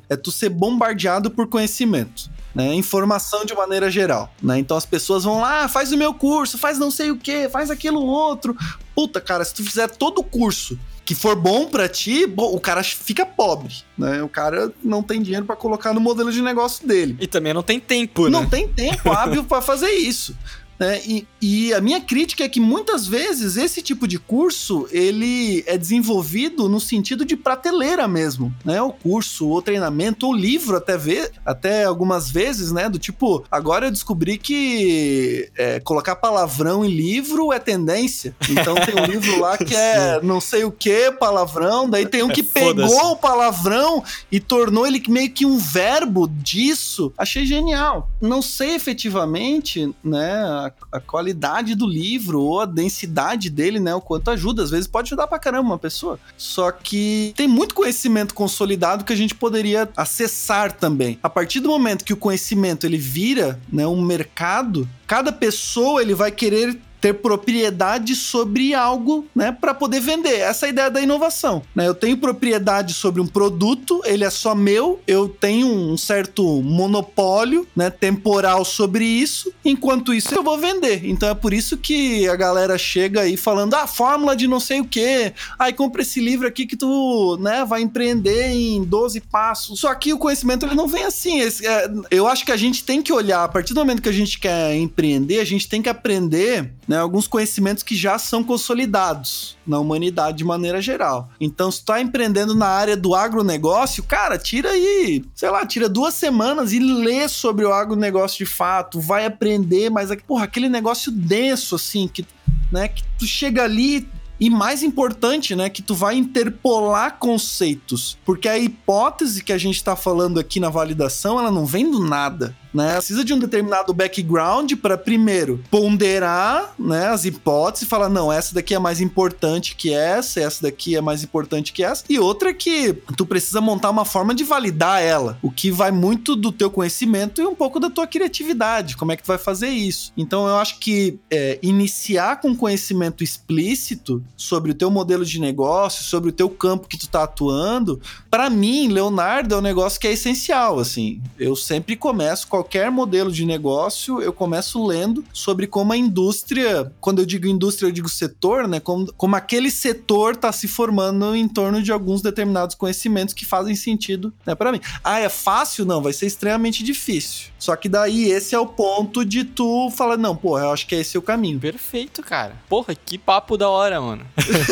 é tu ser bombardeado por conhecimento. Né, informação de maneira geral, né? Então as pessoas vão lá, "Ah, faz o meu curso, faz não sei o que, faz aquilo outro. Puta, cara, se tu fizer todo o curso que for bom pra ti, bom, o cara fica pobre, né? O cara não tem dinheiro pra colocar no modelo de negócio dele. E também não tem tempo, Não né? tem tempo hábil pra fazer isso. Né? E, e a minha crítica é que muitas vezes esse tipo de curso ele é desenvolvido no sentido de prateleira mesmo, né? O curso, o treinamento, o livro até ver, até algumas vezes, né? Do tipo, agora eu descobri que é, colocar palavrão em livro é tendência. Então tem um livro lá que é não sei o que palavrão, daí tem um que Foda-se. pegou o palavrão e tornou ele meio que um verbo disso. Achei genial. Não sei efetivamente, né, a, qualidade do livro ou a densidade dele, né, o quanto ajuda. Às vezes pode ajudar pra caramba uma pessoa. Só que tem muito conhecimento consolidado que a gente poderia acessar também. A partir do momento que o conhecimento ele vira, né, um mercado, cada pessoa ele vai querer ter propriedade sobre algo, né, para poder vender. Essa é a ideia da inovação, né? Eu tenho propriedade sobre um produto, ele é só meu, eu tenho um certo monopólio, né, temporal sobre isso. Enquanto isso, eu vou vender. Então é por isso que a galera chega aí falando: "Ah, fórmula de não sei o quê. Aí compra esse livro aqui que tu, né, vai empreender em 12 passos". Só que o conhecimento ele não vem assim. Esse- é, eu acho que a gente tem que olhar a partir do momento que a gente quer empreender, a gente tem que aprender né, alguns conhecimentos que já são consolidados na humanidade de maneira geral. Então, se tu tá empreendendo na área do agronegócio, cara, tira aí, sei lá, tira duas semanas e lê sobre o agronegócio de fato, vai aprender, mas, porra, aquele negócio denso, assim, que, né, que tu chega ali e mais importante, né, que tu vai interpolar conceitos, porque a hipótese que a gente tá falando aqui na validação, ela não vem do nada, né? Precisa de um determinado background para primeiro ponderar, né, as hipóteses, falar não, essa daqui é mais importante que essa, essa daqui é mais importante que essa, e outra que tu precisa montar uma forma de validar ela, o que vai muito do teu conhecimento e um pouco da tua criatividade, como é que tu vai fazer isso. Então eu acho que é, iniciar com conhecimento explícito sobre o teu modelo de negócio, sobre o teu campo que tu tá atuando, para mim, Leonardo é um negócio que é essencial, assim. Eu sempre começo qualquer modelo de negócio, eu começo lendo sobre como a indústria, quando eu digo indústria, eu digo setor, né? Como, como aquele setor tá se formando em torno de alguns determinados conhecimentos que fazem sentido, né, para mim. Ah, é fácil? Não, vai ser extremamente difícil. Só que daí esse é o ponto de tu falar, não, pô, eu acho que esse é o caminho. Perfeito, cara. Porra, que papo da hora, mano.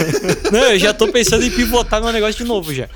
Não, eu já tô pensando em pivotar meu negócio de novo já.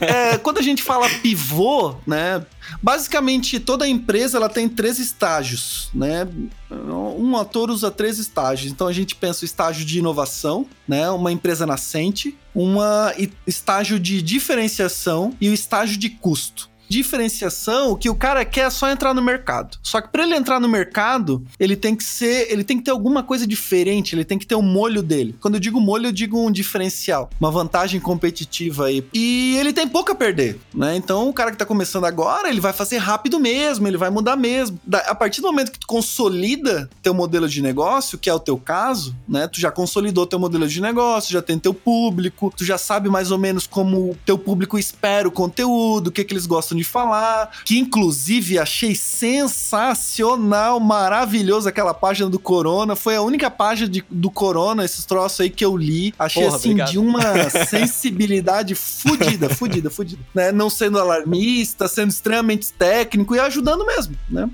É, quando a gente fala pivô, né? Basicamente, toda empresa ela tem três estágios, né? Um ator usa três estágios. Então a gente pensa o estágio de inovação, né? Uma empresa nascente, uma estágio de diferenciação e o estágio de custo. Diferenciação, que o cara quer é só entrar no mercado. Só que para ele entrar no mercado, ele tem que ser, ele tem que ter alguma coisa diferente, ele tem que ter o um molho dele. Quando eu digo molho, eu digo um diferencial, uma vantagem competitiva aí. E ele tem pouco a perder, né? Então, o cara que tá começando agora, ele vai fazer rápido mesmo, ele vai mudar mesmo. A partir do momento que tu consolida teu modelo de negócio, que é o teu caso, né? Tu já consolidou teu modelo de negócio, já tem teu público, tu já sabe mais ou menos como teu público espera o conteúdo, o que, que eles gostam de falar, que inclusive achei sensacional, maravilhoso aquela página do Corona, foi a única página de, do Corona, esses troços aí que eu li, achei Porra, assim obrigado. de uma sensibilidade fudida, fudida, fudida, né? Não sendo alarmista, sendo extremamente técnico e ajudando mesmo, né?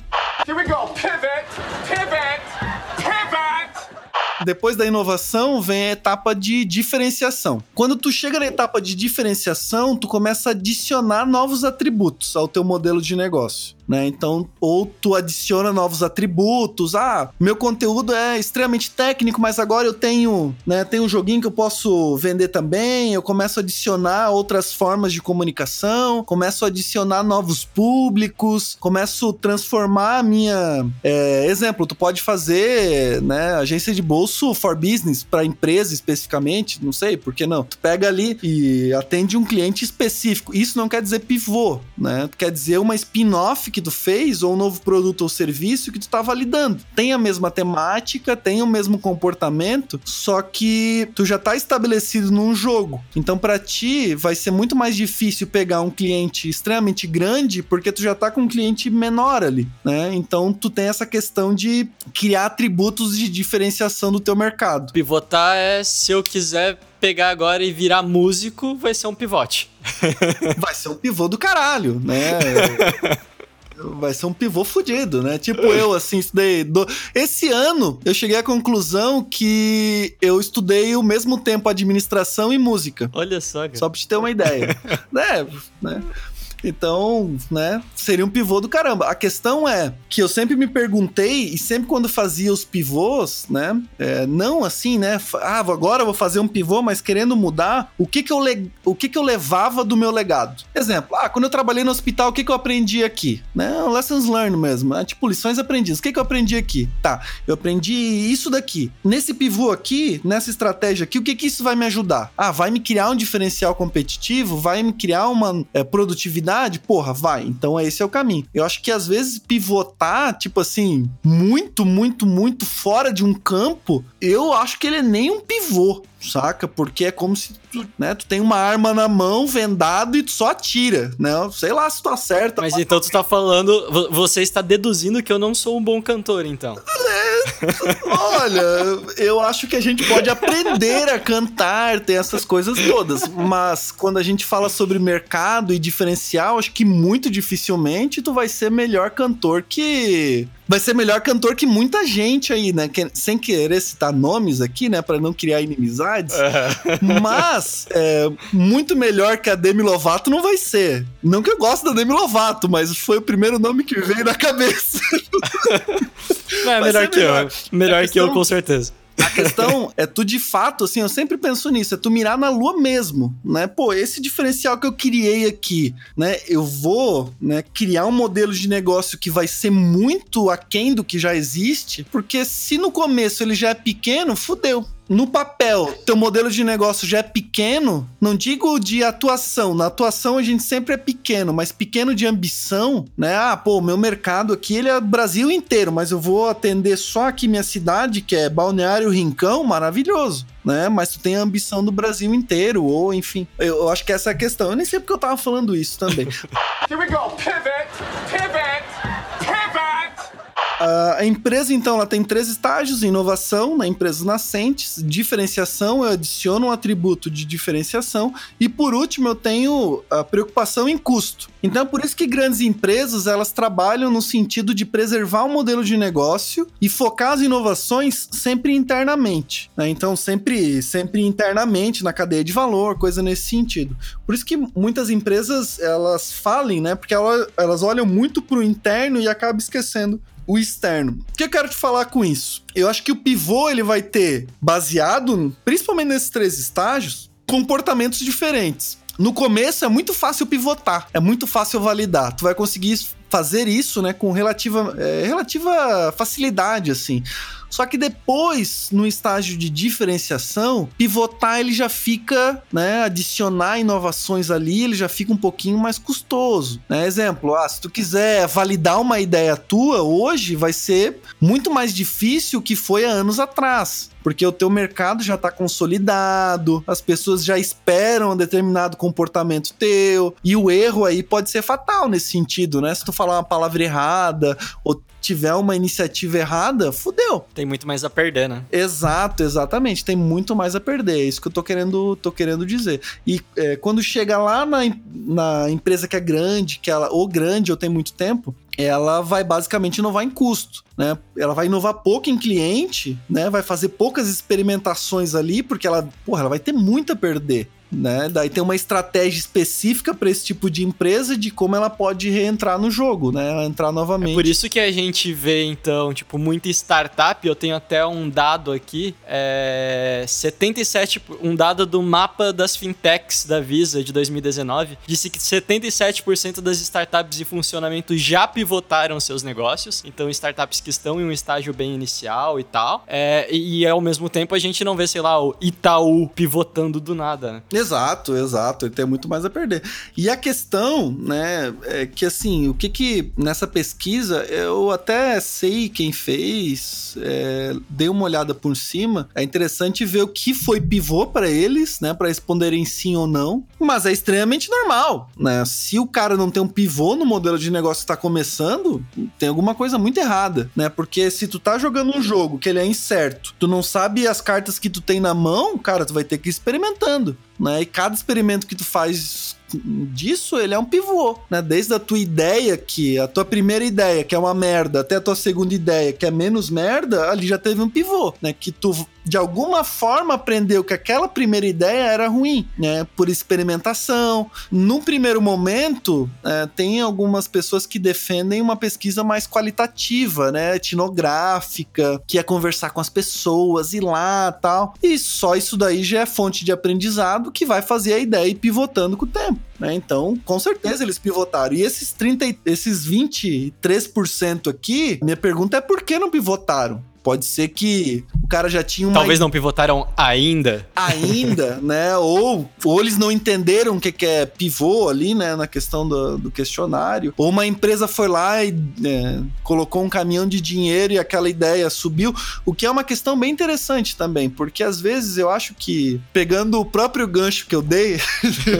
Here we go. Pivot, pivot, pivot. Depois da inovação vem a etapa de diferenciação. Quando tu chega na etapa de diferenciação, tu começa a adicionar novos atributos ao teu modelo de negócio. Né? Então, ou tu adiciona novos atributos. Ah, meu conteúdo é extremamente técnico, mas agora eu tenho, né, tenho um joguinho que eu posso vender também. Eu começo a adicionar outras formas de comunicação, começo a adicionar novos públicos, começo a transformar a minha. é, exemplo, tu pode fazer, né, agência de bolso for business para empresa especificamente, não sei, por que não? Tu pega ali e atende um cliente específico. Isso não quer dizer pivô, né? Quer dizer uma spin-off que tu fez ou um novo produto ou serviço que tu tá validando. Tem a mesma temática, tem o mesmo comportamento, só que tu já tá estabelecido num jogo. Então para ti vai ser muito mais difícil pegar um cliente extremamente grande porque tu já tá com um cliente menor ali, né? Então tu tem essa questão de criar atributos de diferenciação do teu mercado. Pivotar é se eu quiser pegar agora e virar músico, vai ser um pivote. vai ser um pivô do caralho, né? Vai ser um pivô fudido, né? Tipo eu, assim, estudei. Do... Esse ano eu cheguei à conclusão que eu estudei o mesmo tempo administração e música. Olha só, cara. Só pra te ter uma ideia. né? né? Então, né, seria um pivô do caramba. A questão é que eu sempre me perguntei, e sempre quando fazia os pivôs, né, é, não assim, né, ah, agora eu vou fazer um pivô, mas querendo mudar, o que que eu, o que que eu levava do meu legado? Exemplo, ah, quando eu trabalhei no hospital, o que que eu aprendi aqui? Né, lessons learned mesmo, né? tipo, lições aprendidas. O que que eu aprendi aqui? Tá, eu aprendi isso daqui. Nesse pivô aqui, nessa estratégia aqui, o que que isso vai me ajudar? Ah, vai me criar um diferencial competitivo, vai me criar uma é, produtividade porra, vai. Então esse é o caminho. Eu acho que às vezes pivotar, tipo assim, muito, muito, muito fora de um campo, eu acho que ele é nem um pivô saca? Porque é como se tu, né, tu tem uma arma na mão, vendado, e tu só atira, né? Sei lá se tu acerta. Mas então tu tá falando, você está deduzindo que eu não sou um bom cantor, então. Olha, eu acho que a gente pode aprender a cantar, ter essas coisas todas, mas quando a gente fala sobre mercado e diferencial, acho que muito dificilmente tu vai ser melhor cantor que vai ser melhor cantor que muita gente aí, né? Que, sem querer citar nomes aqui, né? Pra não criar inimizades. mas, é, muito melhor que a Demi Lovato não vai ser. Não que eu goste da Demi Lovato, mas foi o primeiro nome que veio na cabeça. Não, é melhor que melhor. eu. Melhor A que eu, com certeza. A questão é tu de fato, assim, eu sempre penso nisso, é tu mirar na lua mesmo, né? Pô, esse diferencial que eu criei aqui, né? Eu vou, né, criar um modelo de negócio que vai ser muito aquém do que já existe, porque se no começo ele já é pequeno, fudeu. No papel, teu modelo de negócio já é pequeno, não digo de atuação, na atuação a gente sempre é pequeno, mas pequeno de ambição, né? Ah, pô, meu mercado aqui ele é Brasil inteiro, mas eu vou atender só aqui minha cidade, que é Balneário Rincão, maravilhoso. Né? Mas tu tem a ambição do Brasil inteiro, ou enfim. Eu, eu acho que essa é a questão. Eu nem sei porque eu tava falando isso também. Here we go. Pivot, pivot, a empresa, então, ela tem três estágios: inovação, na empresas nascentes, diferenciação, eu adiciono um atributo de diferenciação, e por último, eu tenho a preocupação em custo. Então, é por isso que grandes empresas elas trabalham no sentido de preservar o modelo de negócio e focar as inovações sempre internamente. né? Então, sempre, sempre internamente na cadeia de valor, coisa nesse sentido. Por isso que muitas empresas elas falem, né? Porque ela- elas olham muito pro interno e acabam esquecendo o externo. O que eu quero te falar com isso? Eu acho que o pivô ele vai ter baseado, principalmente nesses três estágios, comportamentos diferentes. No começo é muito fácil pivotar, é muito fácil validar. Tu vai conseguir fazer isso, né, com relativa, é, relativa facilidade, assim. Só que depois, no estágio de diferenciação, pivotar ele já fica, né, adicionar inovações ali, ele já fica um pouquinho mais custoso. Né? Exemplo, ah, se tu quiser validar uma ideia tua hoje, vai ser muito mais difícil que foi há anos atrás porque o teu mercado já está consolidado, as pessoas já esperam um determinado comportamento teu, e o erro aí pode ser fatal nesse sentido, né? Se tu falar uma palavra errada ou tiver uma iniciativa errada, fudeu. Tem muito mais a perder, né? Exato, exatamente. Tem muito mais a perder. É isso que eu tô querendo, tô querendo dizer. E é, quando chega lá na, na empresa que é grande, que ela, ou grande ou tem muito tempo, ela vai basicamente inovar em custo, né? Ela vai inovar pouco em cliente, né? Vai fazer poucas experimentações ali, porque ela, porra, ela vai ter muito a perder né? Daí tem uma estratégia específica para esse tipo de empresa de como ela pode reentrar no jogo, né? Entrar novamente. É por isso que a gente vê, então, tipo, muita startup. Eu tenho até um dado aqui: é 77, um dado do mapa das fintechs da Visa de 2019, disse que 77% das startups em funcionamento já pivotaram seus negócios. Então, startups que estão em um estágio bem inicial e tal. É, e ao mesmo tempo a gente não vê, sei lá, o Itaú pivotando do nada, né? Exato, exato. Ele tem muito mais a perder. E a questão, né, é que assim, o que que nessa pesquisa eu até sei quem fez, é, dei uma olhada por cima. É interessante ver o que foi pivô para eles, né, para responderem sim ou não. Mas é extremamente normal, né? Se o cara não tem um pivô no modelo de negócio que está começando, tem alguma coisa muito errada, né? Porque se tu tá jogando um jogo que ele é incerto, tu não sabe as cartas que tu tem na mão, cara, tu vai ter que ir experimentando né? E cada experimento que tu faz disso, ele é um pivô, né? Desde a tua ideia que a tua primeira ideia, que é uma merda, até a tua segunda ideia, que é menos merda, ali já teve um pivô, né? Que tu de alguma forma aprendeu que aquela primeira ideia era ruim, né? Por experimentação. Num primeiro momento, é, tem algumas pessoas que defendem uma pesquisa mais qualitativa, né? Etnográfica, que é conversar com as pessoas, ir lá tal. E só isso daí já é fonte de aprendizado que vai fazer a ideia ir pivotando com o tempo. Né? Então, com certeza eles pivotaram. E esses 30, esses 23% aqui, minha pergunta é por que não pivotaram? Pode ser que o cara já tinha uma. Talvez não pivotaram ainda. Ainda, né? Ou, ou eles não entenderam o que, que é pivô ali, né? Na questão do, do questionário. Ou uma empresa foi lá e é, colocou um caminhão de dinheiro e aquela ideia subiu. O que é uma questão bem interessante também, porque às vezes eu acho que, pegando o próprio gancho que eu dei,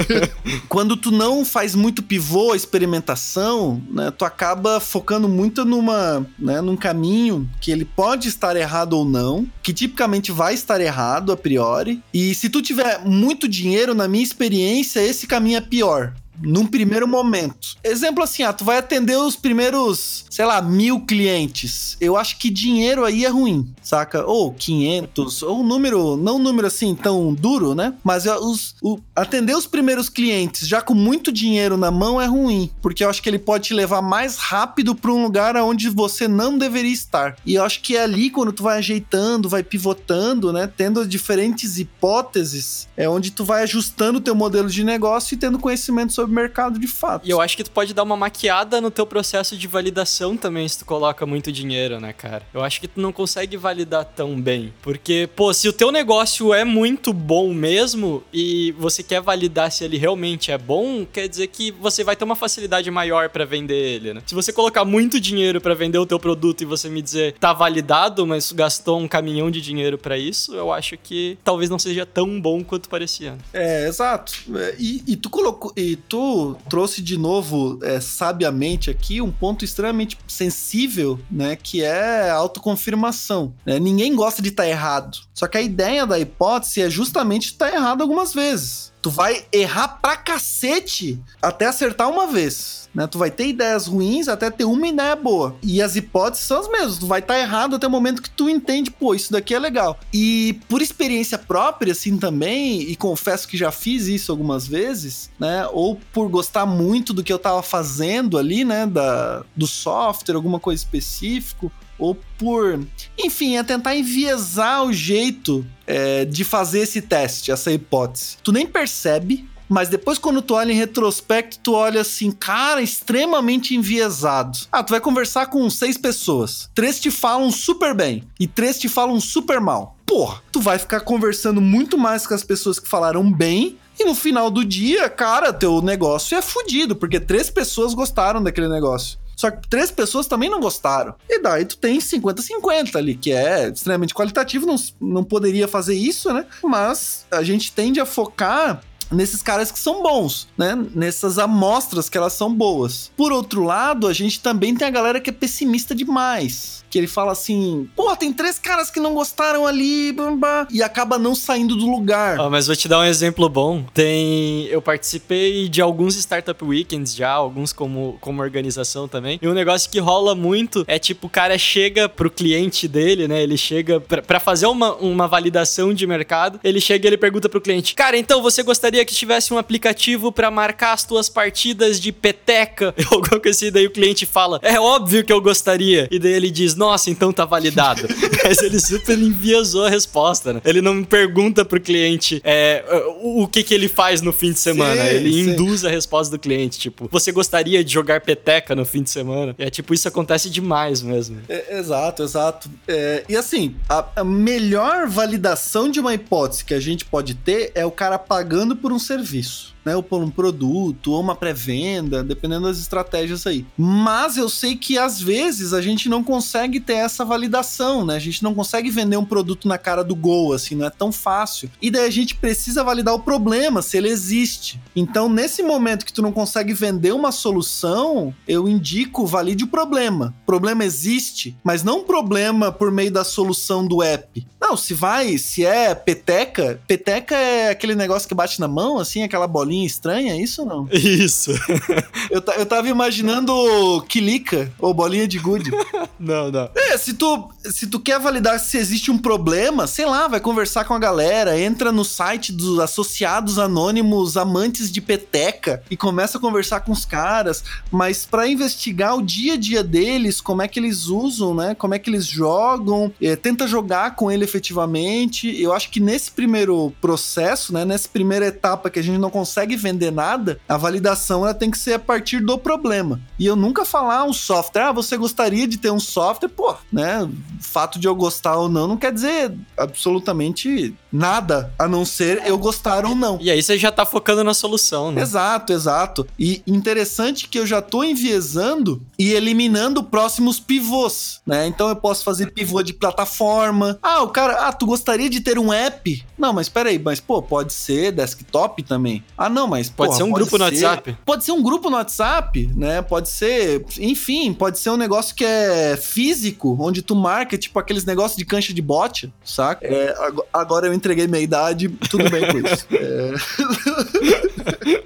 quando tu não faz muito pivô, experimentação, né? Tu acaba focando muito numa, né, num caminho que ele pode estar errado ou não, que tipicamente vai estar errado a priori. E se tu tiver muito dinheiro, na minha experiência, esse caminho é pior num primeiro momento. Exemplo assim, ah, tu vai atender os primeiros, sei lá, mil clientes. Eu acho que dinheiro aí é ruim, saca? Ou 500, ou um número, não um número assim tão duro, né? Mas os, o, atender os primeiros clientes já com muito dinheiro na mão é ruim, porque eu acho que ele pode te levar mais rápido para um lugar onde você não deveria estar. E eu acho que é ali quando tu vai ajeitando, vai pivotando, né? Tendo diferentes hipóteses, é onde tu vai ajustando o teu modelo de negócio e tendo conhecimento sobre mercado de fato. E eu acho que tu pode dar uma maquiada no teu processo de validação também se tu coloca muito dinheiro, né, cara? Eu acho que tu não consegue validar tão bem. Porque, pô, se o teu negócio é muito bom mesmo e você quer validar se ele realmente é bom, quer dizer que você vai ter uma facilidade maior para vender ele, né? Se você colocar muito dinheiro para vender o teu produto e você me dizer tá validado, mas gastou um caminhão de dinheiro para isso, eu acho que talvez não seja tão bom quanto parecia. É, exato. E, e tu colocou. E tu trouxe de novo, é, sabiamente aqui, um ponto extremamente sensível, né? Que é autoconfirmação. Né? Ninguém gosta de estar tá errado. Só que a ideia da hipótese é justamente estar tá errado algumas vezes. Tu vai errar pra cacete até acertar uma vez né? Tu vai ter ideias ruins até ter uma ideia boa. E as hipóteses são as mesmas. Tu vai estar tá errado até o momento que tu entende, pô, isso daqui é legal. E por experiência própria, assim, também, e confesso que já fiz isso algumas vezes, né? Ou por gostar muito do que eu tava fazendo ali, né? Da, do software, alguma coisa específico, ou por, enfim, é tentar enviesar o jeito é, de fazer esse teste, essa hipótese. Tu nem percebe, Mas depois, quando tu olha em retrospecto, tu olha assim, cara, extremamente enviesado. Ah, tu vai conversar com seis pessoas. Três te falam super bem e três te falam super mal. Porra, tu vai ficar conversando muito mais com as pessoas que falaram bem e no final do dia, cara, teu negócio é fudido, porque três pessoas gostaram daquele negócio. Só que três pessoas também não gostaram. E daí tu tem 50-50 ali, que é extremamente qualitativo, não, não poderia fazer isso, né? Mas a gente tende a focar nesses caras que são bons, né? Nessas amostras que elas são boas. Por outro lado, a gente também tem a galera que é pessimista demais. Que ele fala assim, pô, tem três caras que não gostaram ali, blá, e acaba não saindo do lugar. Ó, mas vou te dar um exemplo bom. Tem. Eu participei de alguns Startup Weekends já, alguns como, como organização também. E um negócio que rola muito é tipo, o cara chega pro cliente dele, né? Ele chega pra fazer uma, uma validação de mercado. Ele chega e ele pergunta pro cliente: Cara, então você gostaria que tivesse um aplicativo pra marcar as tuas partidas de peteca? Alguma coisa assim, daí o cliente fala: É óbvio que eu gostaria. E daí ele diz: Nossa, então tá validado. Mas ele super enviesou a resposta, né? Ele não pergunta pro cliente é, o, o que que ele faz no fim de semana. Sim, ele sim. induz a resposta do cliente. Tipo, você gostaria de jogar peteca no fim de semana? É tipo, isso acontece demais mesmo. É, exato, exato. É, e assim, a, a melhor validação de uma hipótese que a gente pode ter é o cara pagando por um serviço. Né, ou por um produto, ou uma pré-venda, dependendo das estratégias aí. Mas eu sei que às vezes a gente não consegue ter essa validação, né? A gente não consegue vender um produto na cara do gol, assim, não é tão fácil. E daí a gente precisa validar o problema, se ele existe. Então, nesse momento que tu não consegue vender uma solução, eu indico valide o problema. O problema existe, mas não um problema por meio da solução do app. Não, se vai, se é peteca, peteca é aquele negócio que bate na mão, assim, aquela bolinha estranha, é isso ou não? Isso. Eu, eu tava imaginando Kilica, ou bolinha de gude. não, não. É, se tu, se tu quer validar se existe um problema, sei lá, vai conversar com a galera, entra no site dos associados anônimos amantes de peteca e começa a conversar com os caras, mas pra investigar o dia a dia deles, como é que eles usam, né? Como é que eles jogam, é, tenta jogar com ele efetivamente. Eu acho que nesse primeiro processo, né, nessa primeira etapa que a gente não consegue vender nada, a validação ela tem que ser a partir do problema. E eu nunca falar um software, ah, você gostaria de ter um software, pô, né? O fato de eu gostar ou não não quer dizer absolutamente nada, a não ser eu gostar ou não. E aí você já tá focando na solução, né? Exato, exato. E interessante que eu já tô enviesando e eliminando próximos pivôs, né? Então eu posso fazer pivô de plataforma. Ah, o cara, ah, tu gostaria de ter um app? Não, mas peraí, mas pô, pode ser desktop também. Ah, não, mas Pode porra, ser um grupo no ser- WhatsApp. Pode ser um grupo no WhatsApp, né? Pode ser, enfim, pode ser um negócio que é físico, onde tu marca, tipo aqueles negócios de cancha de bote, saca? É, ago- agora eu entreguei minha idade, tudo bem com isso. É...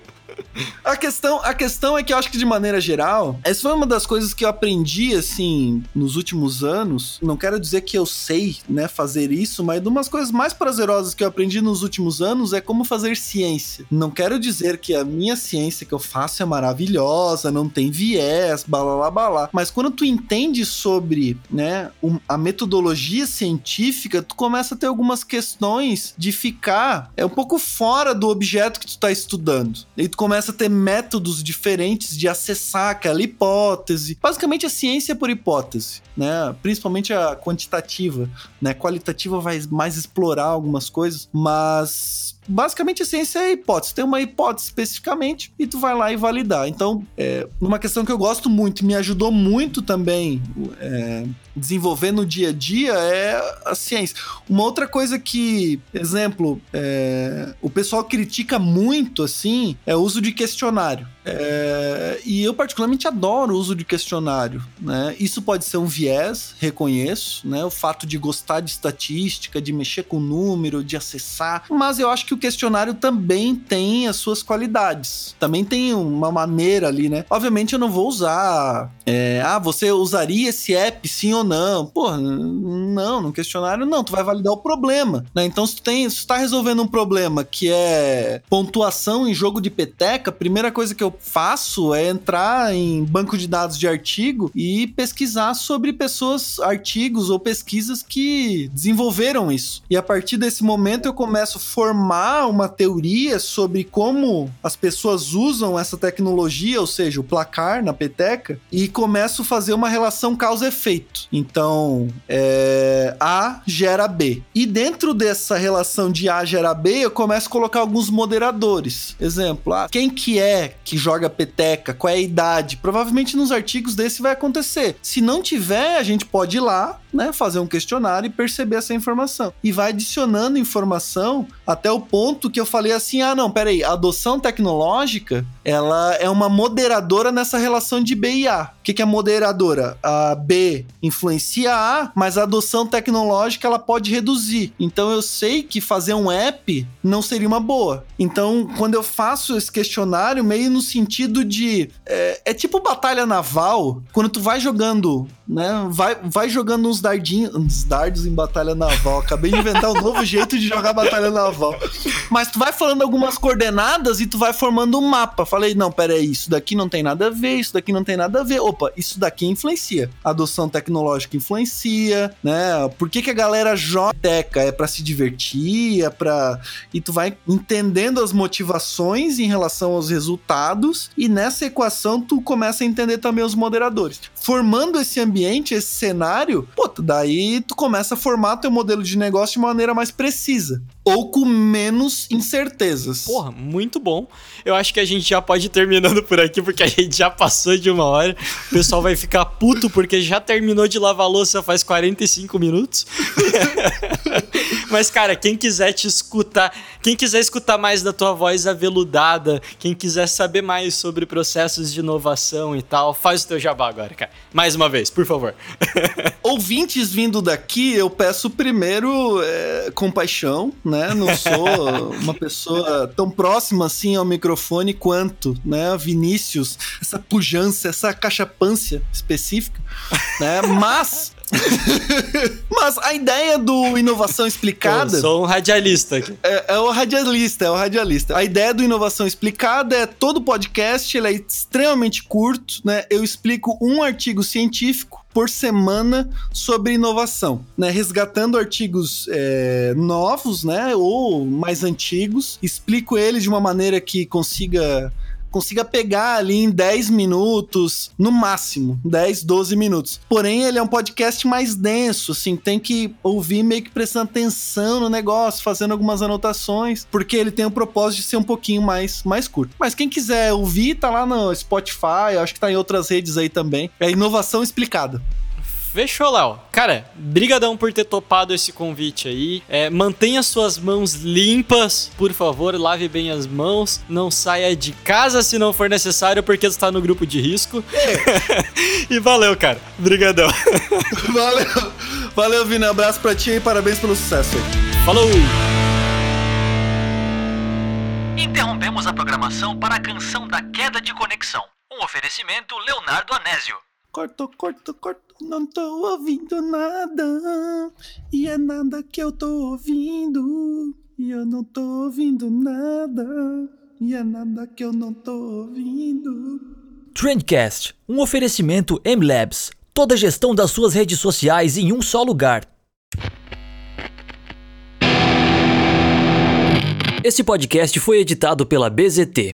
A questão, a questão é que eu acho que, de maneira geral, essa foi uma das coisas que eu aprendi, assim, nos últimos anos. Não quero dizer que eu sei, né, fazer isso, mas de umas coisas mais prazerosas que eu aprendi nos últimos anos é como fazer ciência. Não quero dizer que a minha ciência que eu faço é maravilhosa, não tem viés, blá blá. Mas quando tu entende sobre, né, a metodologia científica, tu começa a ter algumas questões de ficar é um pouco fora do objeto que tu tá estudando. E tu começa a ter métodos diferentes de acessar aquela hipótese. Basicamente a ciência é por hipótese, né? Principalmente a quantitativa, né? Qualitativa vai mais explorar algumas coisas, mas basicamente a ciência é hipótese. Tem uma hipótese especificamente e tu vai lá e validar. Então, é, uma questão que eu gosto muito me ajudou muito também é, desenvolver no dia a dia é a ciência. Uma outra coisa que, exemplo, é, o pessoal critica muito assim é o uso de questionário. É, e eu particularmente adoro o uso de questionário, né? Isso pode ser um viés, reconheço, né? O fato de gostar de estatística, de mexer com número, de acessar, mas eu acho que o questionário também tem as suas qualidades. Também tem uma maneira ali, né? Obviamente eu não vou usar, é, ah, você usaria esse app sim ou não? Pô, não, no questionário não, tu vai validar o problema, né? Então se tu tem, se tu tá resolvendo um problema que é pontuação em jogo de peteca, a primeira coisa que eu faço é entrar em banco de dados de artigo e pesquisar sobre pessoas, artigos ou pesquisas que desenvolveram isso. E a partir desse momento eu começo a formar montar uma teoria sobre como as pessoas usam essa tecnologia, ou seja, o placar na peteca, e começo a fazer uma relação causa-efeito. Então, é, A gera B. E dentro dessa relação de A gera B, eu começo a colocar alguns moderadores. Exemplo, ah, quem que é que joga peteca? Qual é a idade? Provavelmente nos artigos desse vai acontecer. Se não tiver, a gente pode ir lá, né, fazer um questionário e perceber essa informação. E vai adicionando informação até o ponto que eu falei assim: ah, não, peraí, a adoção tecnológica ela é uma moderadora nessa relação de B e A. O que, que é moderadora? A B influencia a mas a adoção tecnológica ela pode reduzir. Então eu sei que fazer um app não seria uma boa. Então, quando eu faço esse questionário, meio no sentido de. É, é tipo batalha naval, quando tu vai jogando, né? Vai, vai jogando uns dardinhos, uns dardos em batalha naval. Acabei de inventar um novo jeito de jogar batalha naval. Mas tu vai falando algumas coordenadas e tu vai formando um mapa. Falei, não, pera aí, isso daqui não tem nada a ver, isso daqui não tem nada a ver. Opa, isso daqui influencia. A adoção tecnológica influencia, né? Por que, que a galera joga? É para se divertir, é pra. E tu vai entendendo as motivações em relação aos resultados, e nessa equação tu começa a entender também os moderadores. Formando esse ambiente, esse cenário, pô, daí tu começa a formar teu modelo de negócio de maneira mais precisa. Ou com menos incertezas. Porra, muito bom. Eu acho que a gente já pode ir terminando por aqui, porque a gente já passou de uma hora. O pessoal vai ficar puto porque já terminou de lavar louça faz 45 minutos. Mas, cara, quem quiser te escutar, quem quiser escutar mais da tua voz aveludada, quem quiser saber mais sobre processos de inovação e tal, faz o teu jabá agora, cara. Mais uma vez, por favor. Ouvintes vindo daqui, eu peço primeiro é, compaixão, né? Não sou uma pessoa tão próxima assim ao microfone quanto, né? Vinícius, essa pujança, essa cachapância específica, né? Mas Mas a ideia do inovação explicada. Eu sou um radialista aqui. É, é, o radialista, é o radialista. A ideia do inovação explicada é todo podcast, ele é extremamente curto, né? Eu explico um artigo científico por semana sobre inovação, né? Resgatando artigos é, novos, né? Ou mais antigos, explico eles de uma maneira que consiga consiga pegar ali em 10 minutos, no máximo, 10, 12 minutos. Porém, ele é um podcast mais denso, assim, tem que ouvir meio que prestando atenção no negócio, fazendo algumas anotações, porque ele tem o propósito de ser um pouquinho mais, mais curto. Mas quem quiser ouvir, tá lá no Spotify, acho que tá em outras redes aí também. É inovação explicada. Fechou, Léo. Cara, brigadão por ter topado esse convite aí. É, mantenha suas mãos limpas, por favor, lave bem as mãos. Não saia de casa se não for necessário, porque você tá no grupo de risco. e valeu, cara. Brigadão. valeu. Valeu, Vini. Abraço pra ti e parabéns pelo sucesso aí. Falou! Interrompemos a programação para a canção da queda de conexão. Um oferecimento Leonardo Anésio. Corto, corto, corto, não tô ouvindo nada. E é nada que eu tô ouvindo. E eu não tô ouvindo nada. E é nada que eu não tô ouvindo. Trendcast, um oferecimento M-Labs. Toda a gestão das suas redes sociais em um só lugar. Esse podcast foi editado pela BZT.